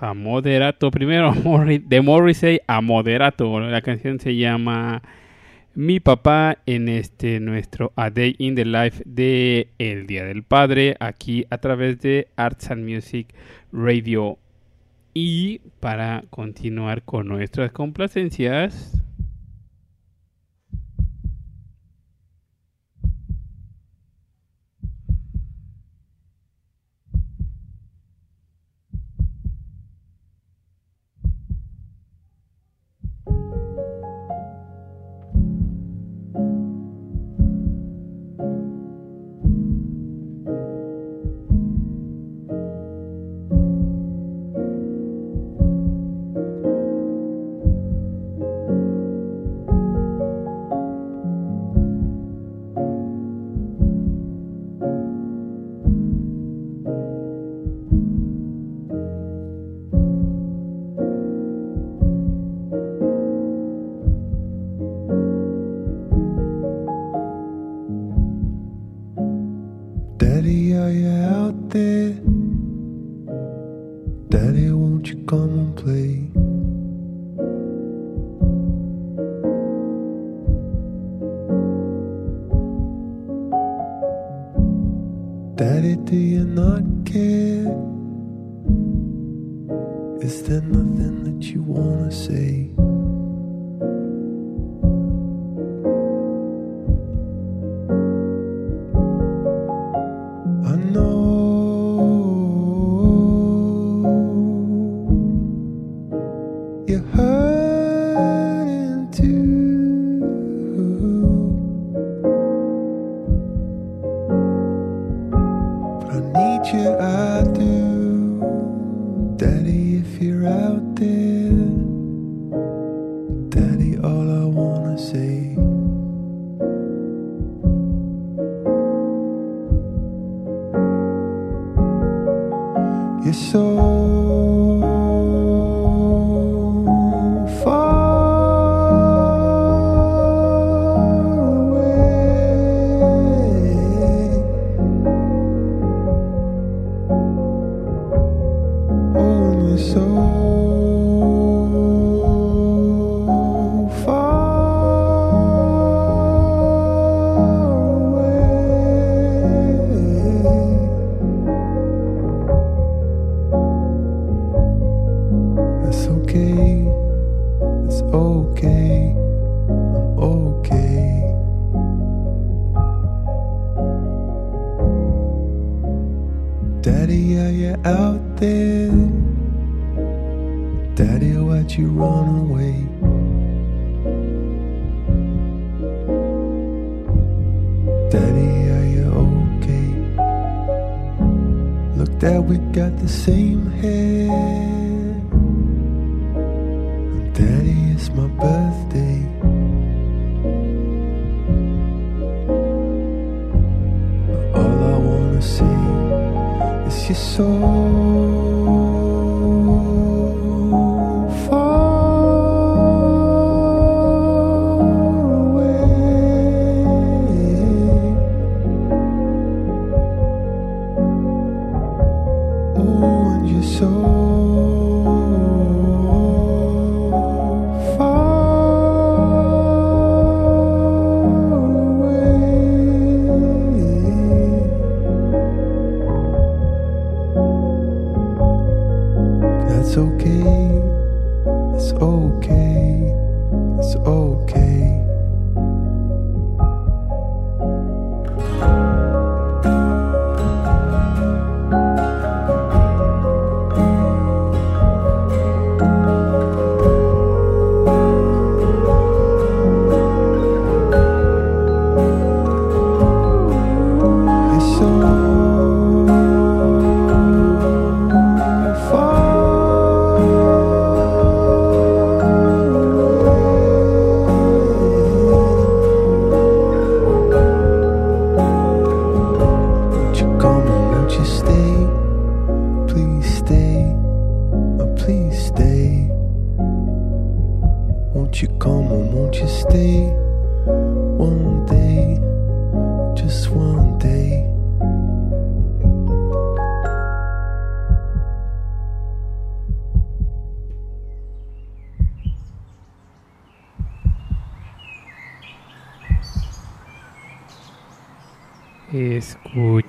S17: A
S19: Moderato. Primero <laughs> de Morrissey a Moderato. La canción se llama Mi papá en este nuestro A Day in the Life de El Día del Padre. Aquí a través de Arts and Music Radio. Y para continuar con nuestras complacencias.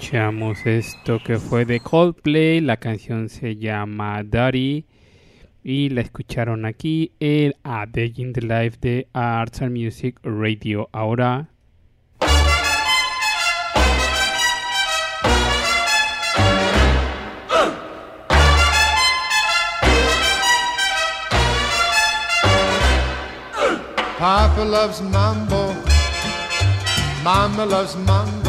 S2: Escuchamos esto que fue de Coldplay, la canción se llama Daddy y la escucharon aquí en A Day in the Life de Arts and Music Radio. Ahora
S20: Papa loves mambo. Mama loves mambo.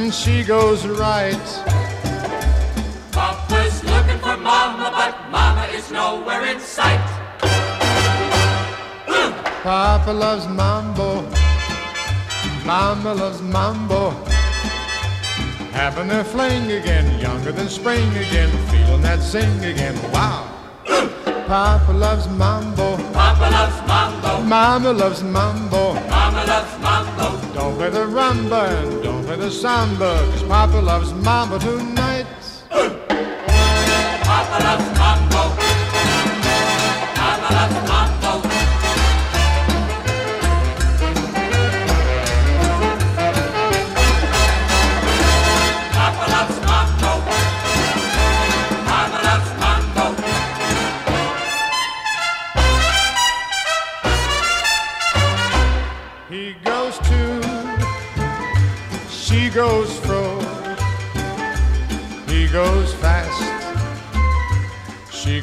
S20: Mm, she goes right.
S10: Papa's looking for mama, but mama is nowhere in sight.
S20: Papa loves mambo. Mama loves mambo. Having their fling again, younger than spring again, feeling that sing again. Wow. Papa loves mambo.
S10: Papa loves mambo.
S20: Mama loves mambo.
S10: Mama loves mambo.
S20: Don't play the rumba and don't play the samba, cause Papa loves mambo tonight.
S10: Papa loves mambo. Mama loves mambo.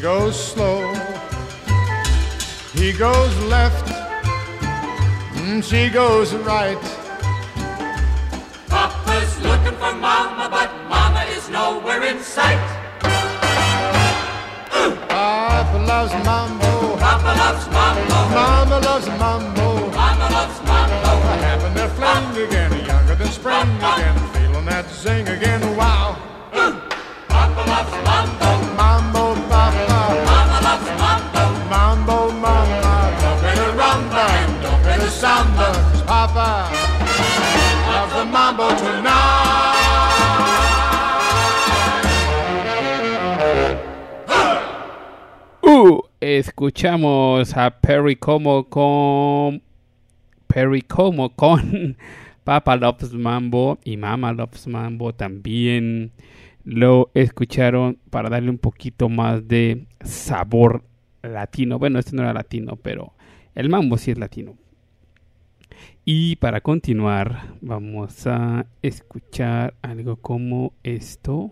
S20: Goes slow. He goes left, mm, she goes right.
S10: Papa's looking for mama, but mama is nowhere in sight.
S20: Papa loves mambo.
S10: Papa loves mambo.
S20: Mama loves mambo.
S10: Mama loves mambo.
S20: Having their fling again, younger than spring again, feeling that zing again.
S2: Escuchamos a Perry Como con Perry Como con <laughs> Papa Loves Mambo y Mama Loves Mambo también lo escucharon para darle un poquito más de sabor latino. Bueno, este no era latino, pero el mambo sí es latino. Y para continuar, vamos a escuchar algo como esto.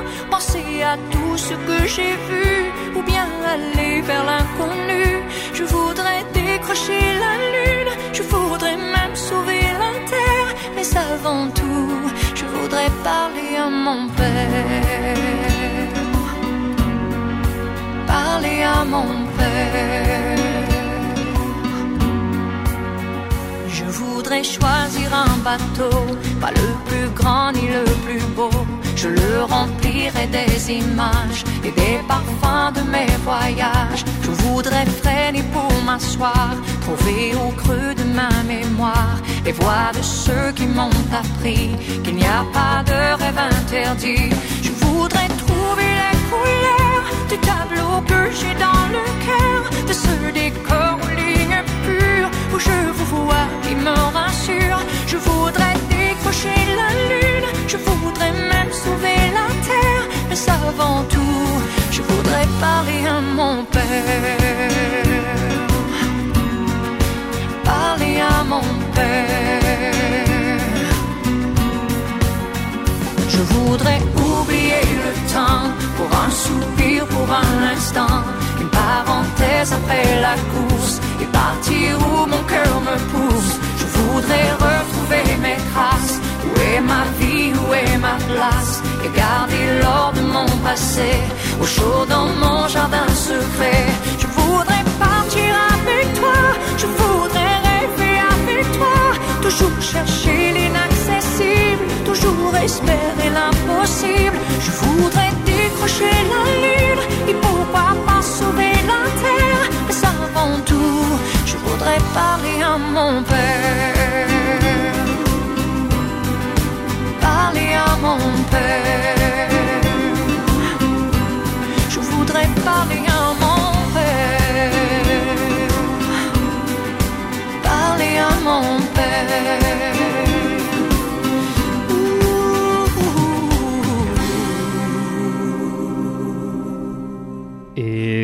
S17: penser à tout ce que j'ai vu ou bien aller vers l'inconnu. Je voudrais décrocher la lune, je voudrais même sauver la terre, mais avant tout, je voudrais parler à mon père. Parler à mon père. Je voudrais choisir un bateau, pas le plus grand ni le plus beau. Je le remplirai des images et des parfums de mes voyages. Je voudrais freiner pour m'asseoir, trouver au creux de ma mémoire les voix de ceux qui m'ont appris qu'il n'y a pas de rêve interdit. Je voudrais trouver les couleurs du tableau que j'ai dans le cœur, de ce décor aux lignes pures où je qui me rassure. Je voudrais décrocher la lune, je voudrais même sauver la terre, mais avant tout, je voudrais parler à mon père. Parler à mon père. Je voudrais oublier le temps pour un soupir, pour un instant, une parenthèse après la course Je voudrais retrouver mes traces. Où est ma vie, où est ma place? Et garder l'or de mon passé. Au chaud dans mon jardin secret. Je voudrais partir avec toi, je voudrais rêver avec toi, toujours chercher l'inaccessible, toujours espérer l'impossible. Je voudrais décrocher la lune. Et pourquoi pas sauver la voudrais parler à mon père. Parler à mon père. Je voudrais parler à mon père. Parler à mon père.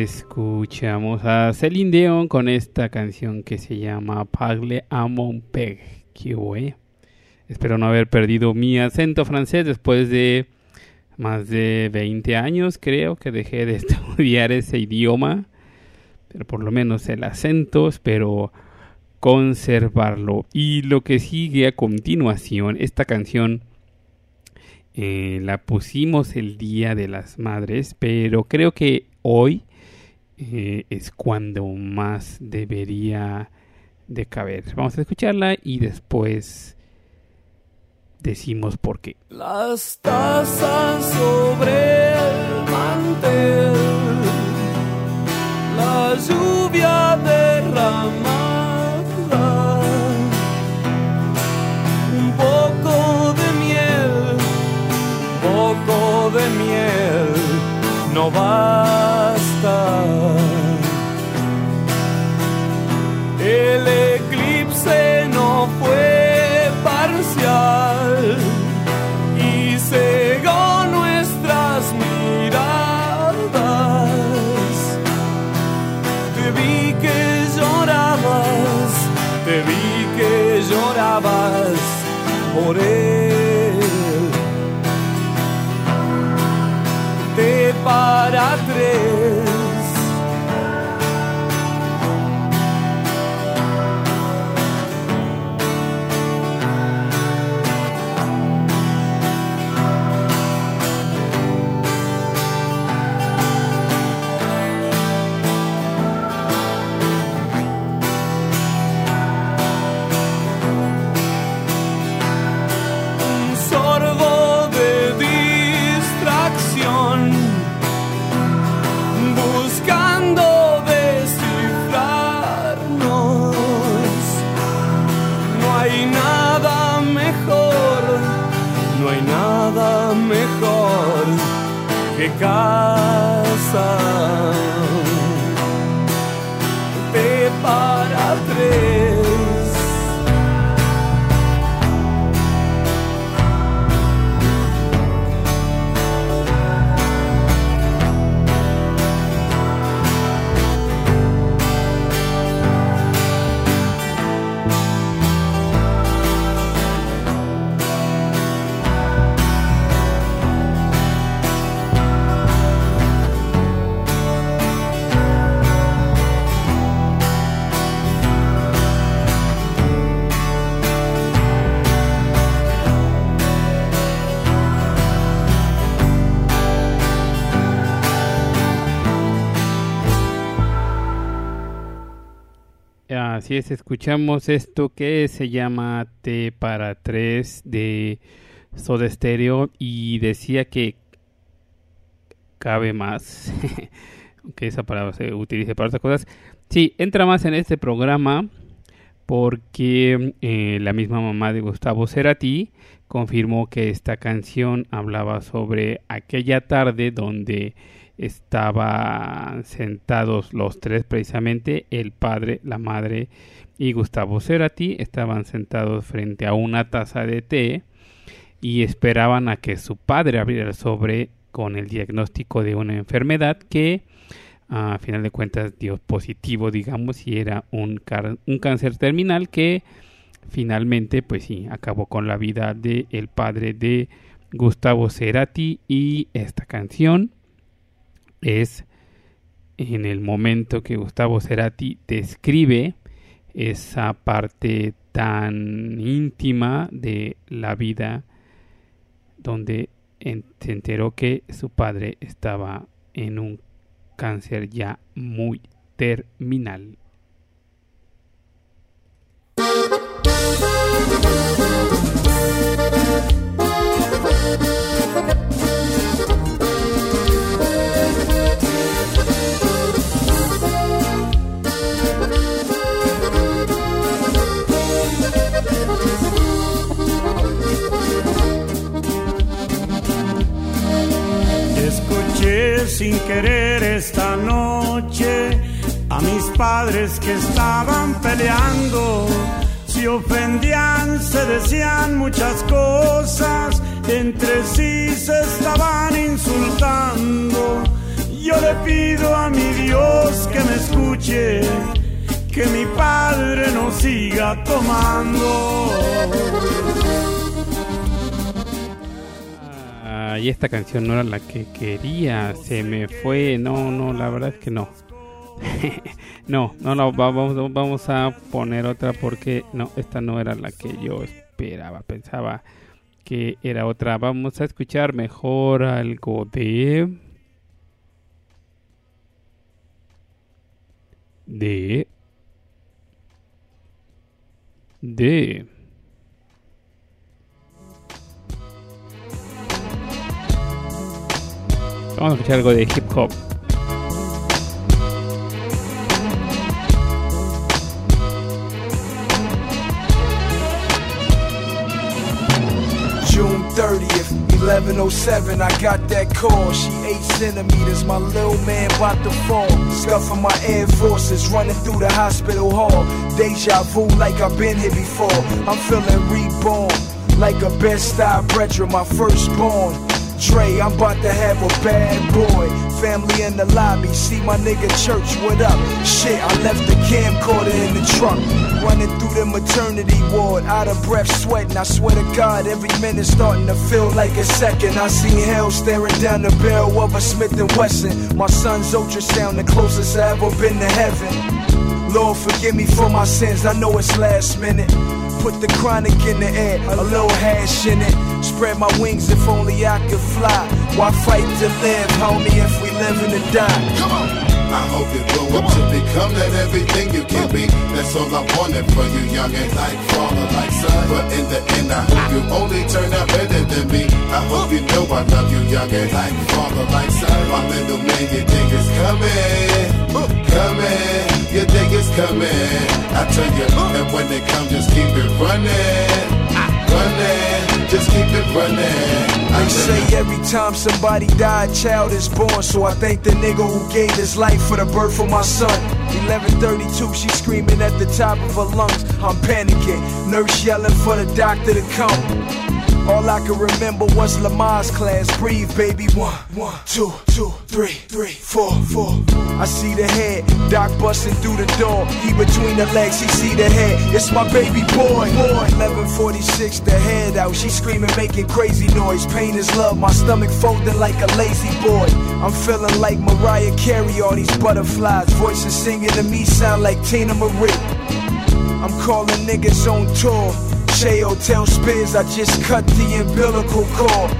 S2: Escuchamos a Celine Dion con esta canción que se llama Parle à mon. Espero no haber perdido mi acento francés después de más de 20 años, creo que dejé de <laughs> estudiar ese idioma. Pero por lo menos el acento, espero conservarlo. Y lo que sigue a continuación, esta canción eh, la pusimos el Día de las Madres, pero creo que hoy eh, es cuando más debería de caber. Vamos a escucharla y después decimos por qué.
S10: Las tazas sobre el mantel, la lluvia derramada, un poco de miel, poco de miel, no basta. Por él.
S2: Así es, escuchamos esto que se llama T para 3 de Soda Stereo y decía que cabe más, <laughs> aunque esa palabra se utilice para otras cosas. Sí, entra más en este programa porque eh, la misma mamá de Gustavo Cerati confirmó que esta canción hablaba sobre aquella tarde donde estaban sentados los tres precisamente, el padre, la madre y Gustavo Cerati, estaban sentados frente a una taza de té y esperaban a que su padre abriera el sobre con el diagnóstico de una enfermedad que a final de cuentas dio positivo, digamos, y era un, un cáncer terminal que finalmente, pues sí, acabó con la vida de el padre de Gustavo Cerati y esta canción es en el momento que Gustavo Cerati describe esa parte tan íntima de la vida donde se enteró que su padre estaba en un cáncer ya muy terminal.
S21: Sin querer esta noche a mis padres que estaban peleando. Se ofendían, se decían muchas cosas, entre sí se estaban insultando. Yo le pido a mi Dios que me escuche, que mi padre no siga tomando.
S2: Y esta canción no era la que quería, se me fue, no, no, la verdad es que no. <laughs> no, no, no, va- vamos, vamos a poner otra porque no, esta no era la que yo esperaba, pensaba que era otra. Vamos a escuchar mejor algo de... De... De... Vamos a escuchar algo de hip hop.
S22: June 30th, 1107, I got that call. She 8 centimeters, my little man about to fall. Scuffing my Air Forces, running through the hospital hall. Deja vu like I've been here before. I'm feeling reborn, like a best style brethren, my firstborn. Dre, I'm about to have a bad boy. Family in the lobby, see my nigga church, what up? Shit, I left the camcorder in the truck. Running through the maternity ward, out of breath, sweating. I swear to God, every minute starting to feel like a second. I see hell staring down the barrel of a Smith and Wesson. My son's ultrasound, the closest I ever been to heaven. Lord, forgive me for my sins. I know it's last minute. Put the chronic in the air, a little hash in it. Spread my wings if only I could fly. Why fight to live, homie, if we live and die?
S23: Come on. I hope you grow up to become that everything you can be. That's all I wanted for you, young and like father, like son. But in the end, I hope you only turn out better than me. I hope you know I love you, young and like father, like son. My little man, you think it's coming, coming. You think it's coming. I tell you, and when they come, just keep it running, running. Just keep it running. I
S22: say every time somebody die, a child is born. So I thank the nigga who gave his life for the birth of my son. 1132, she screaming at the top of her lungs. I'm panicking, nurse yelling for the doctor to come. All I can remember was Lamar's class. Breathe, baby. One, one, two, two, three, three, four, four. I see the head, Doc busting through the door. He between the legs, he see the head. It's my baby boy. Boy, 1146, the head out. She screaming, making crazy noise. Pain is love. My stomach folding like a lazy boy. I'm feeling like Mariah Carey. All these butterflies, voices singing to me sound like Tina Marie. I'm calling niggas on tour. Che Hotel Spears, I just cut the umbilical cord.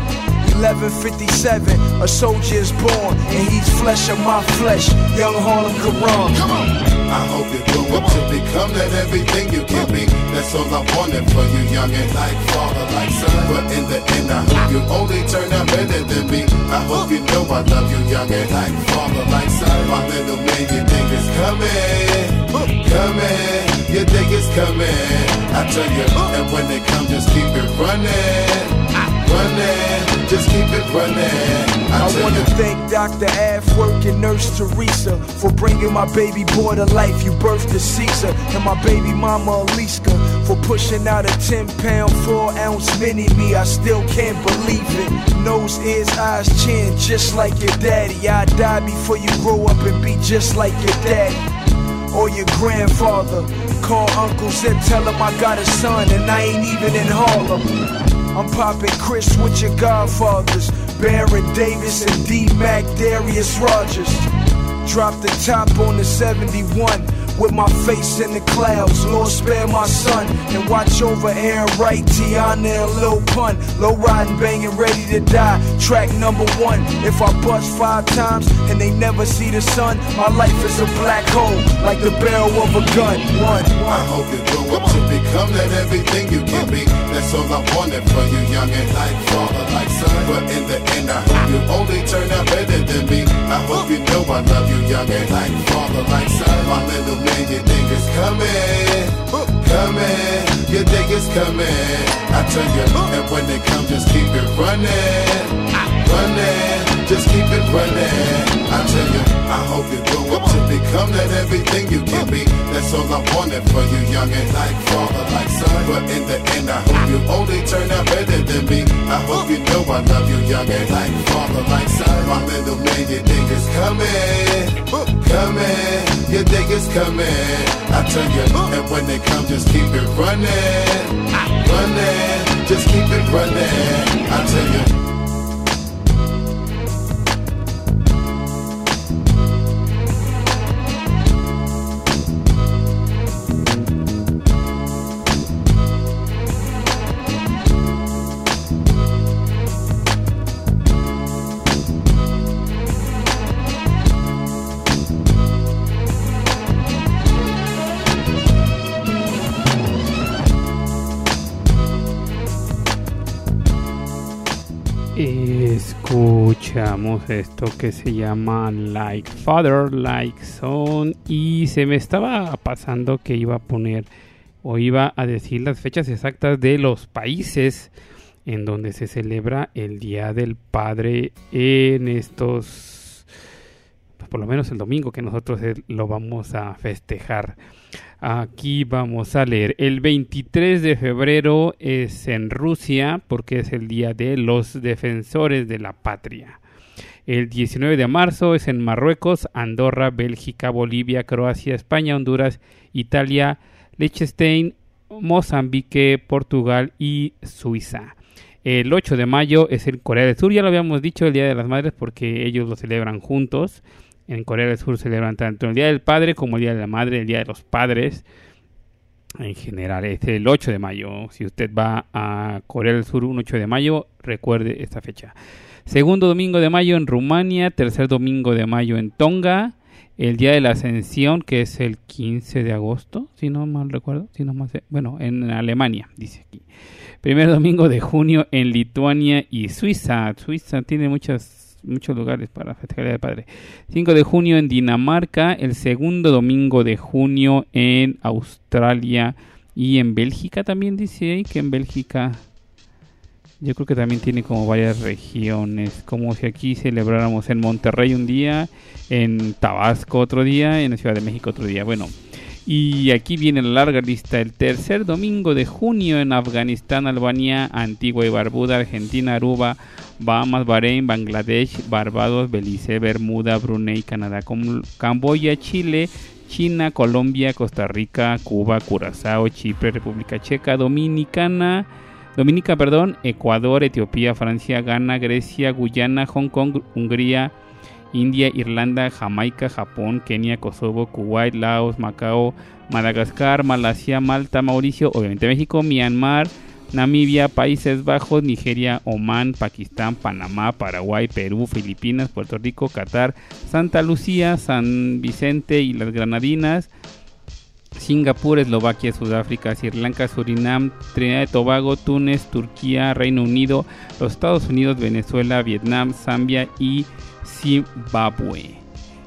S22: 1157, a soldier is born, and he's flesh of my flesh. Young Harlem Karan.
S23: Come on. I hope you grow up to become that everything you can be. That's all I wanted for you, young and like father, like son. But in the end, I hope you only turn out better than me. I hope you know I love you, young and like father, like son. My little man, you think it's coming, coming. You think it's coming. I tell you, and when they come, just keep it running, running. Just keep it running. I,
S22: I wanna
S23: you.
S22: thank Dr. Afwork and Nurse Teresa for bringing my baby boy to life. You birthed a Caesar, and my baby mama Aliska for pushing out a 10 pound, 4 ounce mini me. I still can't believe it. Nose, ears, eyes, chin, just like your daddy. I'd die before you grow up and be just like your daddy or your grandfather. Call Uncle Zip, tell him I got a son and I ain't even in Harlem. I'm popping Chris with your godfathers, Baron Davis and D Mac Darius Rogers. Drop the top on the 71 with my face in the clouds. Lord spare my son and watch over Aaron Wright, Tiana and Lil Pun. Low riding, banging, ready to die. Track number one. If I bust five times and they never see the sun, my life is a black hole like the barrel of a gun. One.
S23: I hope you grow up to become that everything you can be. That's all I wanted for you, young and like father, like son. But in the end, I hope you only turn out better than me. I hope you know I love you, young and like father, like son. My little man, you think it's coming, coming. You think it's coming. I tell you, and when they come, just keep it running, running. Just keep it running. I tell you, I hope you grow up to become that everything you can be. That's all I wanted for you, young and like father, like son. But in the end, I hope you only turn out better than me. I hope you know I love you, young and like father, like son. My little man, you think it's coming, coming. You think it's coming. I tell you, and when they come, just keep it running, running. Just keep it running. I tell you.
S2: Escuchamos esto que se llama Like Father, Like Son y se me estaba pasando que iba a poner o iba a decir las fechas exactas de los países en donde se celebra el Día del Padre en estos, por lo menos el domingo que nosotros lo vamos a festejar. Aquí vamos a leer. El 23 de febrero es en Rusia porque es el día de los defensores de la patria. El 19 de marzo es en Marruecos, Andorra, Bélgica, Bolivia, Croacia, España, Honduras, Italia, Liechtenstein, Mozambique, Portugal y Suiza. El 8 de mayo es en Corea del Sur, ya lo habíamos dicho, el Día de las Madres porque ellos lo celebran juntos. En Corea del Sur celebran tanto el Día del Padre como el Día de la Madre, el Día de los Padres. En general es el 8 de mayo. Si usted va a Corea del Sur un 8 de mayo, recuerde esta fecha. Segundo domingo de mayo en Rumania, tercer domingo de mayo en Tonga, el Día de la Ascensión, que es el 15 de agosto, si no mal recuerdo, si no mal bueno, en Alemania, dice aquí. Primer domingo de junio en Lituania y Suiza. Suiza tiene muchas muchos lugares para festejar el Padre. 5 de junio en Dinamarca, el segundo domingo de junio en Australia y en Bélgica también dice ahí que en Bélgica Yo creo que también tiene como varias regiones, como si aquí celebráramos en Monterrey un día, en Tabasco otro día, en la Ciudad de México otro día. Bueno, y aquí viene la larga lista. El tercer domingo de junio en Afganistán, Albania, Antigua y Barbuda, Argentina, Aruba, Bahamas, Bahrein, Bangladesh, Barbados, Belice, Bermuda, Brunei, Canadá, Camboya, Chile, China, Colombia, Costa Rica, Cuba, Curazao, Chipre, República Checa, Dominicana, Dominica, perdón, Ecuador, Etiopía, Francia, Ghana, Grecia, Guyana, Hong Kong, Hungría, India, Irlanda, Jamaica, Japón, Kenia, Kosovo, Kuwait, Laos, Macao, Madagascar, Malasia, Malta, Mauricio, obviamente México, Myanmar, Namibia, Países Bajos, Nigeria, Omán, Pakistán, Panamá, Paraguay, Perú, Filipinas, Puerto Rico, Qatar, Santa Lucía, San Vicente y las Granadinas, Singapur, Eslovaquia, Sudáfrica, Sri Lanka, Surinam, Trinidad y Tobago, Túnez, Turquía, Reino Unido, los Estados Unidos, Venezuela, Vietnam, Zambia y Zimbabue.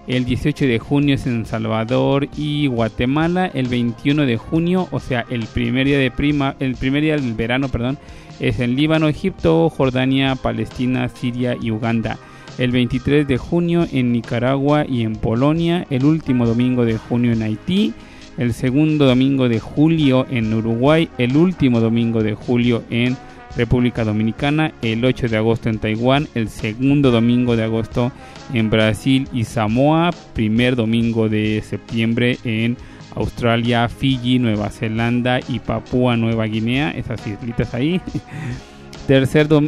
S2: El 18 de junio es en Salvador y Guatemala. El 21 de junio, o sea, el primer día de prima, el primer día del verano, perdón, es en Líbano, Egipto, Jordania, Palestina, Siria y Uganda. El 23 de junio en Nicaragua y en Polonia. El último domingo de junio en Haití. El segundo domingo de julio en Uruguay. El último domingo de julio en República Dominicana, el 8 de agosto en Taiwán, el segundo domingo de agosto en Brasil y Samoa, primer domingo de septiembre en Australia, Fiji, Nueva Zelanda y Papúa Nueva Guinea, esas islitas ahí. <laughs>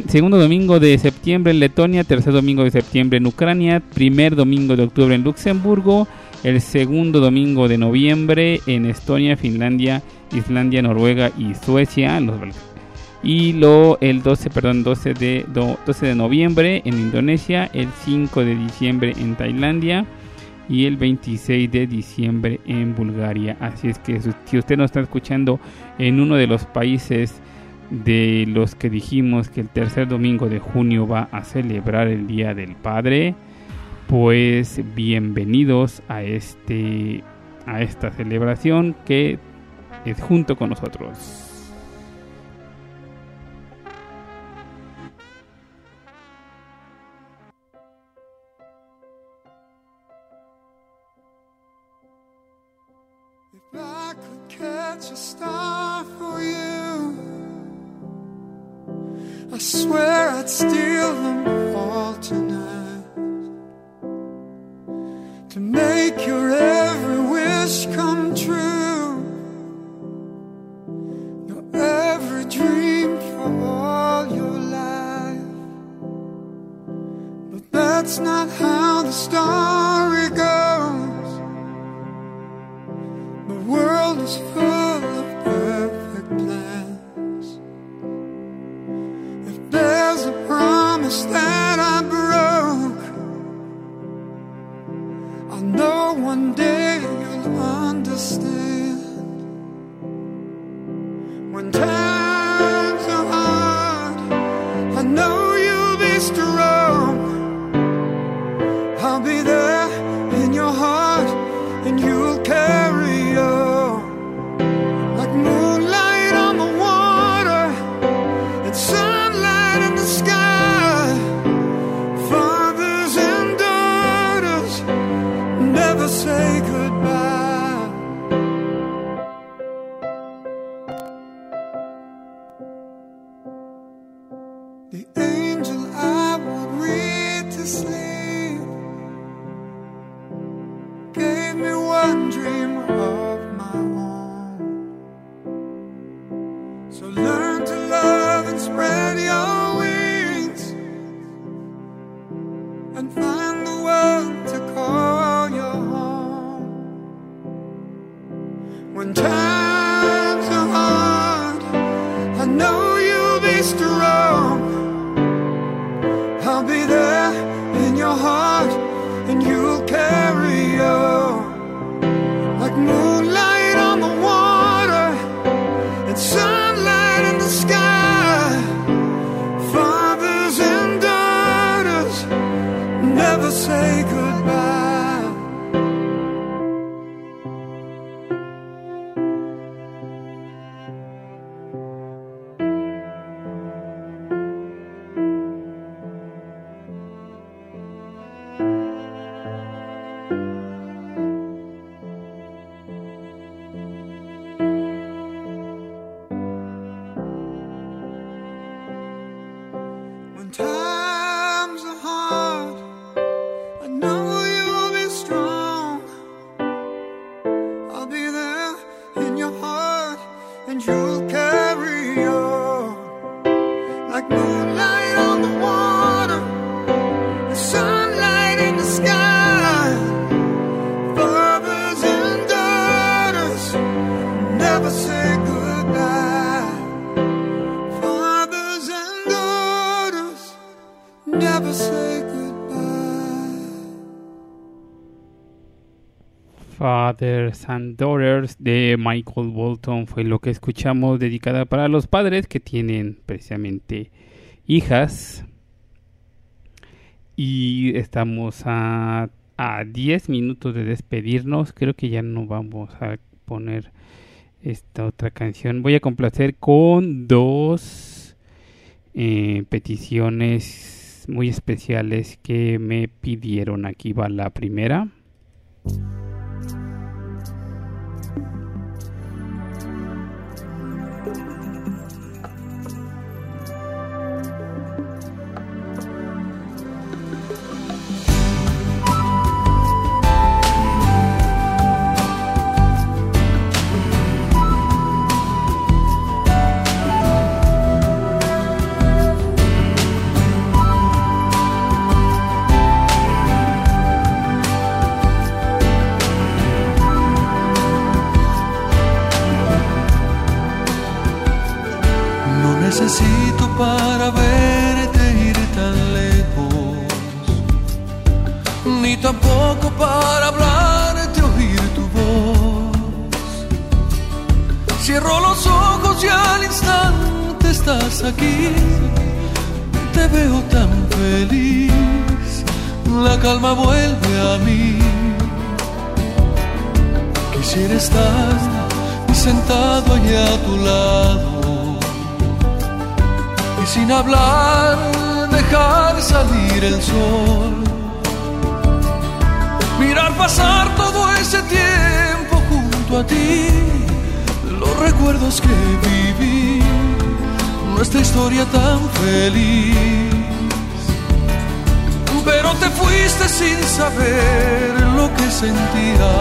S2: Segundo domingo de septiembre en Letonia, tercer domingo de septiembre en Ucrania, primer domingo de octubre en Luxemburgo, el segundo domingo de noviembre en Estonia, Finlandia, Islandia, Noruega y Suecia, los y lo el 12, perdón, 12 de do- 12 de noviembre en Indonesia, el 5 de diciembre en Tailandia y el 26 de diciembre en Bulgaria. Así es que si usted nos está escuchando en uno de los países de los que dijimos que el tercer domingo de junio va a celebrar el Día del Padre, pues bienvenidos a este a esta celebración que es junto con nosotros.
S24: I swear I'd steal them all tonight to make your every wish come true. Your every dream for all your life. But that's not how the story goes. The world is full of perfect understand and Daughters
S2: de Michael Bolton fue lo que escuchamos dedicada para los padres que tienen precisamente hijas. Y estamos a, a 10 minutos de despedirnos. Creo que ya no vamos a poner esta otra canción. Voy a complacer con dos eh, peticiones muy especiales que me pidieron. Aquí va la primera.
S25: Estás aquí. Te veo tan feliz, la calma vuelve a mí. Quisiera estar sentado allí a tu lado y sin hablar dejar salir el sol. Mirar pasar todo ese tiempo junto a ti, los recuerdos que viví, nuestra historia tan feliz. Pero te fuiste sin saber lo que sentía.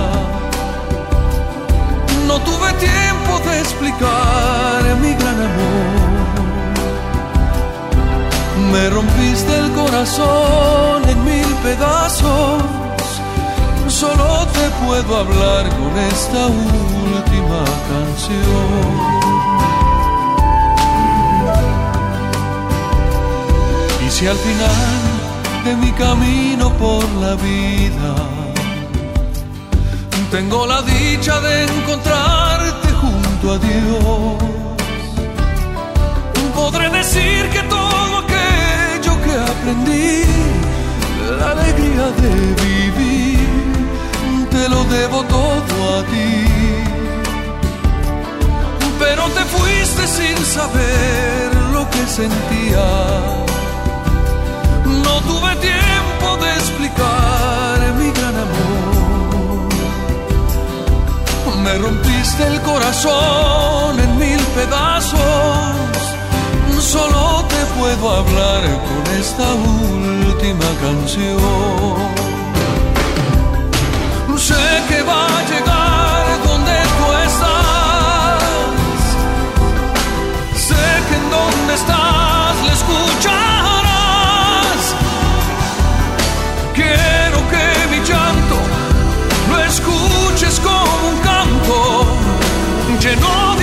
S25: No tuve tiempo de explicar mi gran amor. Me rompiste el corazón en mil pedazos. Solo te puedo hablar con esta última canción. Si al final de mi camino por la vida tengo la dicha de encontrarte junto a Dios, podré decir que todo aquello que aprendí, la alegría de vivir, te lo debo todo a ti. Pero te fuiste sin saber lo que sentía. No tuve tiempo de explicar mi gran amor. Me rompiste el corazón en mil pedazos. Solo te puedo hablar con esta última canción. Sé que va a llegar donde tú estás. Sé que en donde estás le escucharás. Un canto lleno de amor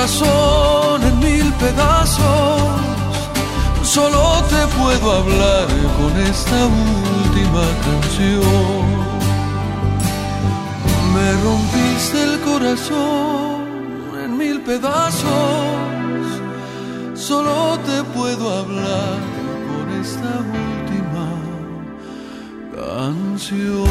S25: corazón en mil pedazos.
S3: Solo te puedo hablar con esta última canción. Me rompiste el corazón en mil pedazos. Solo te puedo hablar con esta última canción.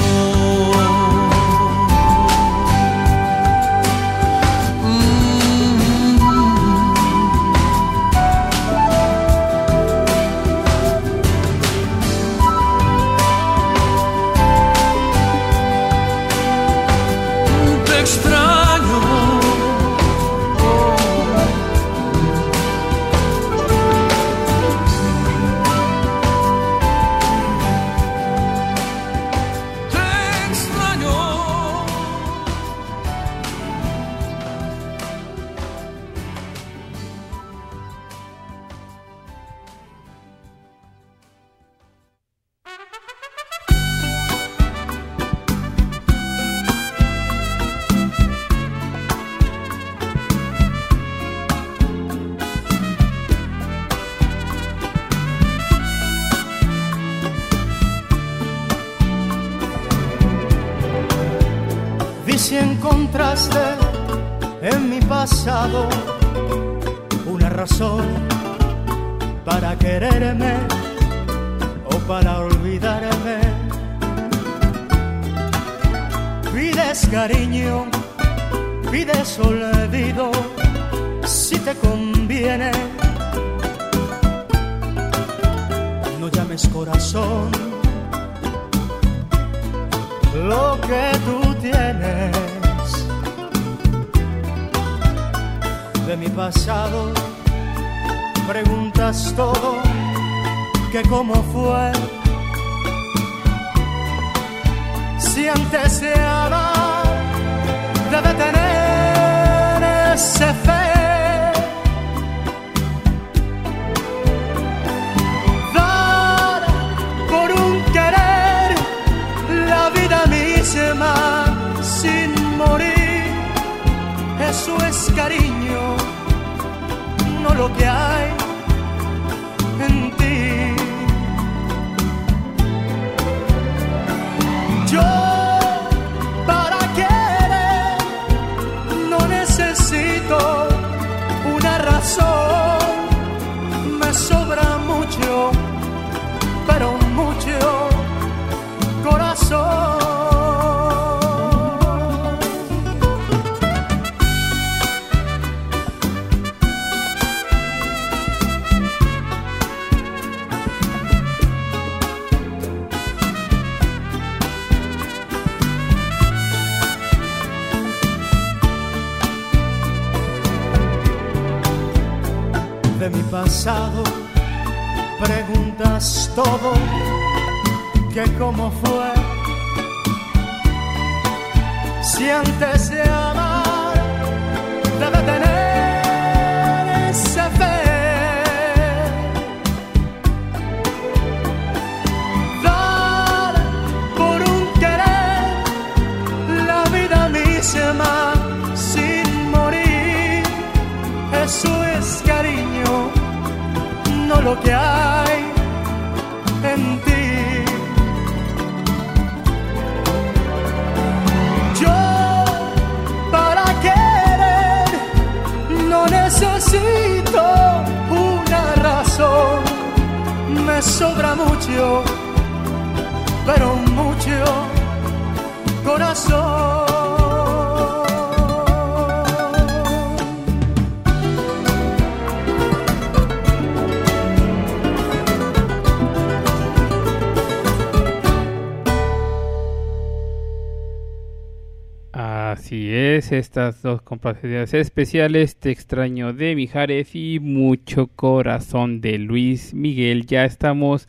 S2: Estas dos complacencias especiales, Te extraño de Mijares y Mucho Corazón de Luis Miguel. Ya estamos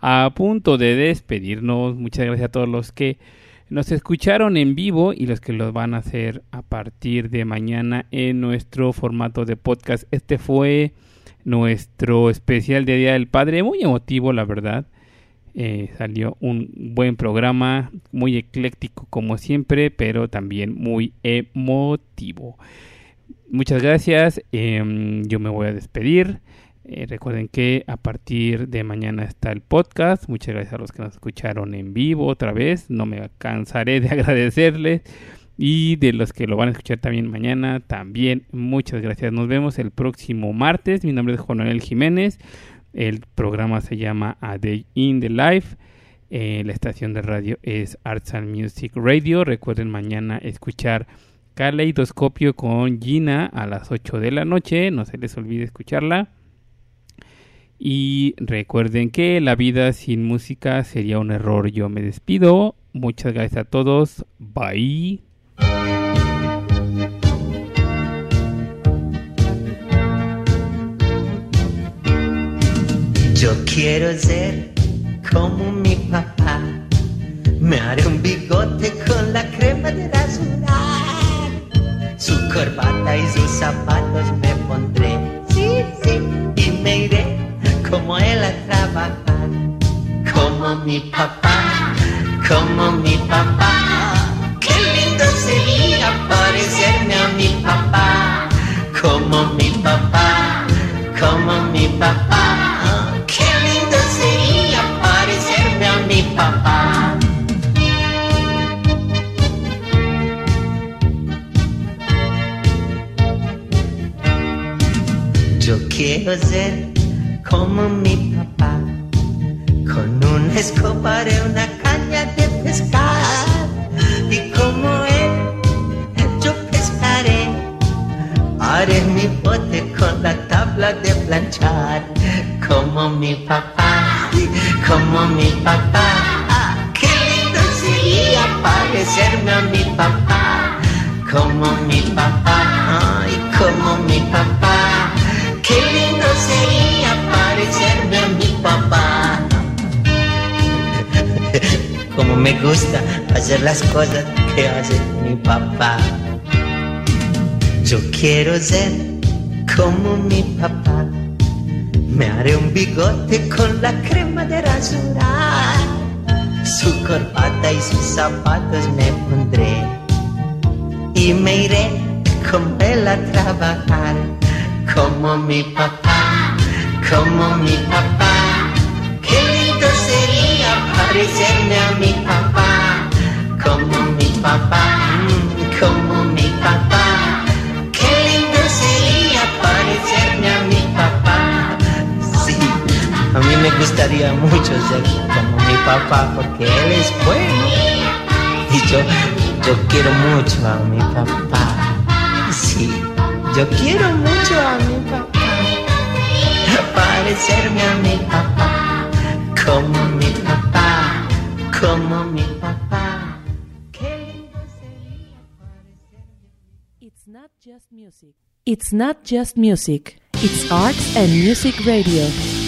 S2: a punto de despedirnos. Muchas gracias a todos los que nos escucharon en vivo y los que los van a hacer a partir de mañana en nuestro formato de podcast. Este fue nuestro especial de Día del Padre, muy emotivo la verdad. Eh, salió un buen programa, muy ecléctico como siempre, pero también muy emotivo. Muchas gracias, em, yo me voy a despedir. Eh, recuerden que a partir de mañana está el podcast. Muchas gracias a los que nos escucharon en vivo otra vez. No me cansaré de <laughs> agradecerles. Y de los que lo van a escuchar también mañana, también muchas gracias. Nos vemos el próximo martes. Mi nombre es Juan Manuel Jiménez. El programa se llama A Day in the Life. Eh, la estación de radio es Arts and Music Radio. Recuerden mañana escuchar Caleidoscopio con Gina a las 8 de la noche. No se les olvide escucharla. Y recuerden que la vida sin música sería un error. Yo me despido. Muchas gracias a todos. Bye.
S4: Yo quiero ser como mi papá. Me haré un bigote con la crema de rasurar. Su corbata y sus zapatos me pondré. Sí, sí. Y me iré como él a trabajar. Como mi papá, como mi papá. Qué lindo sería parecerme a mi papá. Como mi papá, como mi papá. Mi papá. Yo quiero ser como mi papá, con una escoba de una caña de pescar. Y como él, yo pescaré. Haré mi bote con la tabla de planchar, como mi papá, como mi papá. Ah, qué lindo sería parecerme a mi papá, como mi papá, ay, como mi papá. Qué lindo sería parecerme a mi papá. Como me gusta hacer las cosas que hace mi papá. Yo quiero ser como mi papá. Me haré un bigote con la crema de rasurar. Su corbata y sus zapatos me pondré. Y me iré con él a trabajar. Como mi papá, como mi papá. Qué lindo sería parecerme a mi papá. Como mi papá, a mí me gustaría mucho ser como mi papá porque él es bueno. Y yo, yo quiero mucho a mi papá. Sí, yo quiero mucho a mi papá. Parecerme a mi papá. Como mi papá, como mi papá.
S26: It's not just music. It's not just music. It's arts and music radio.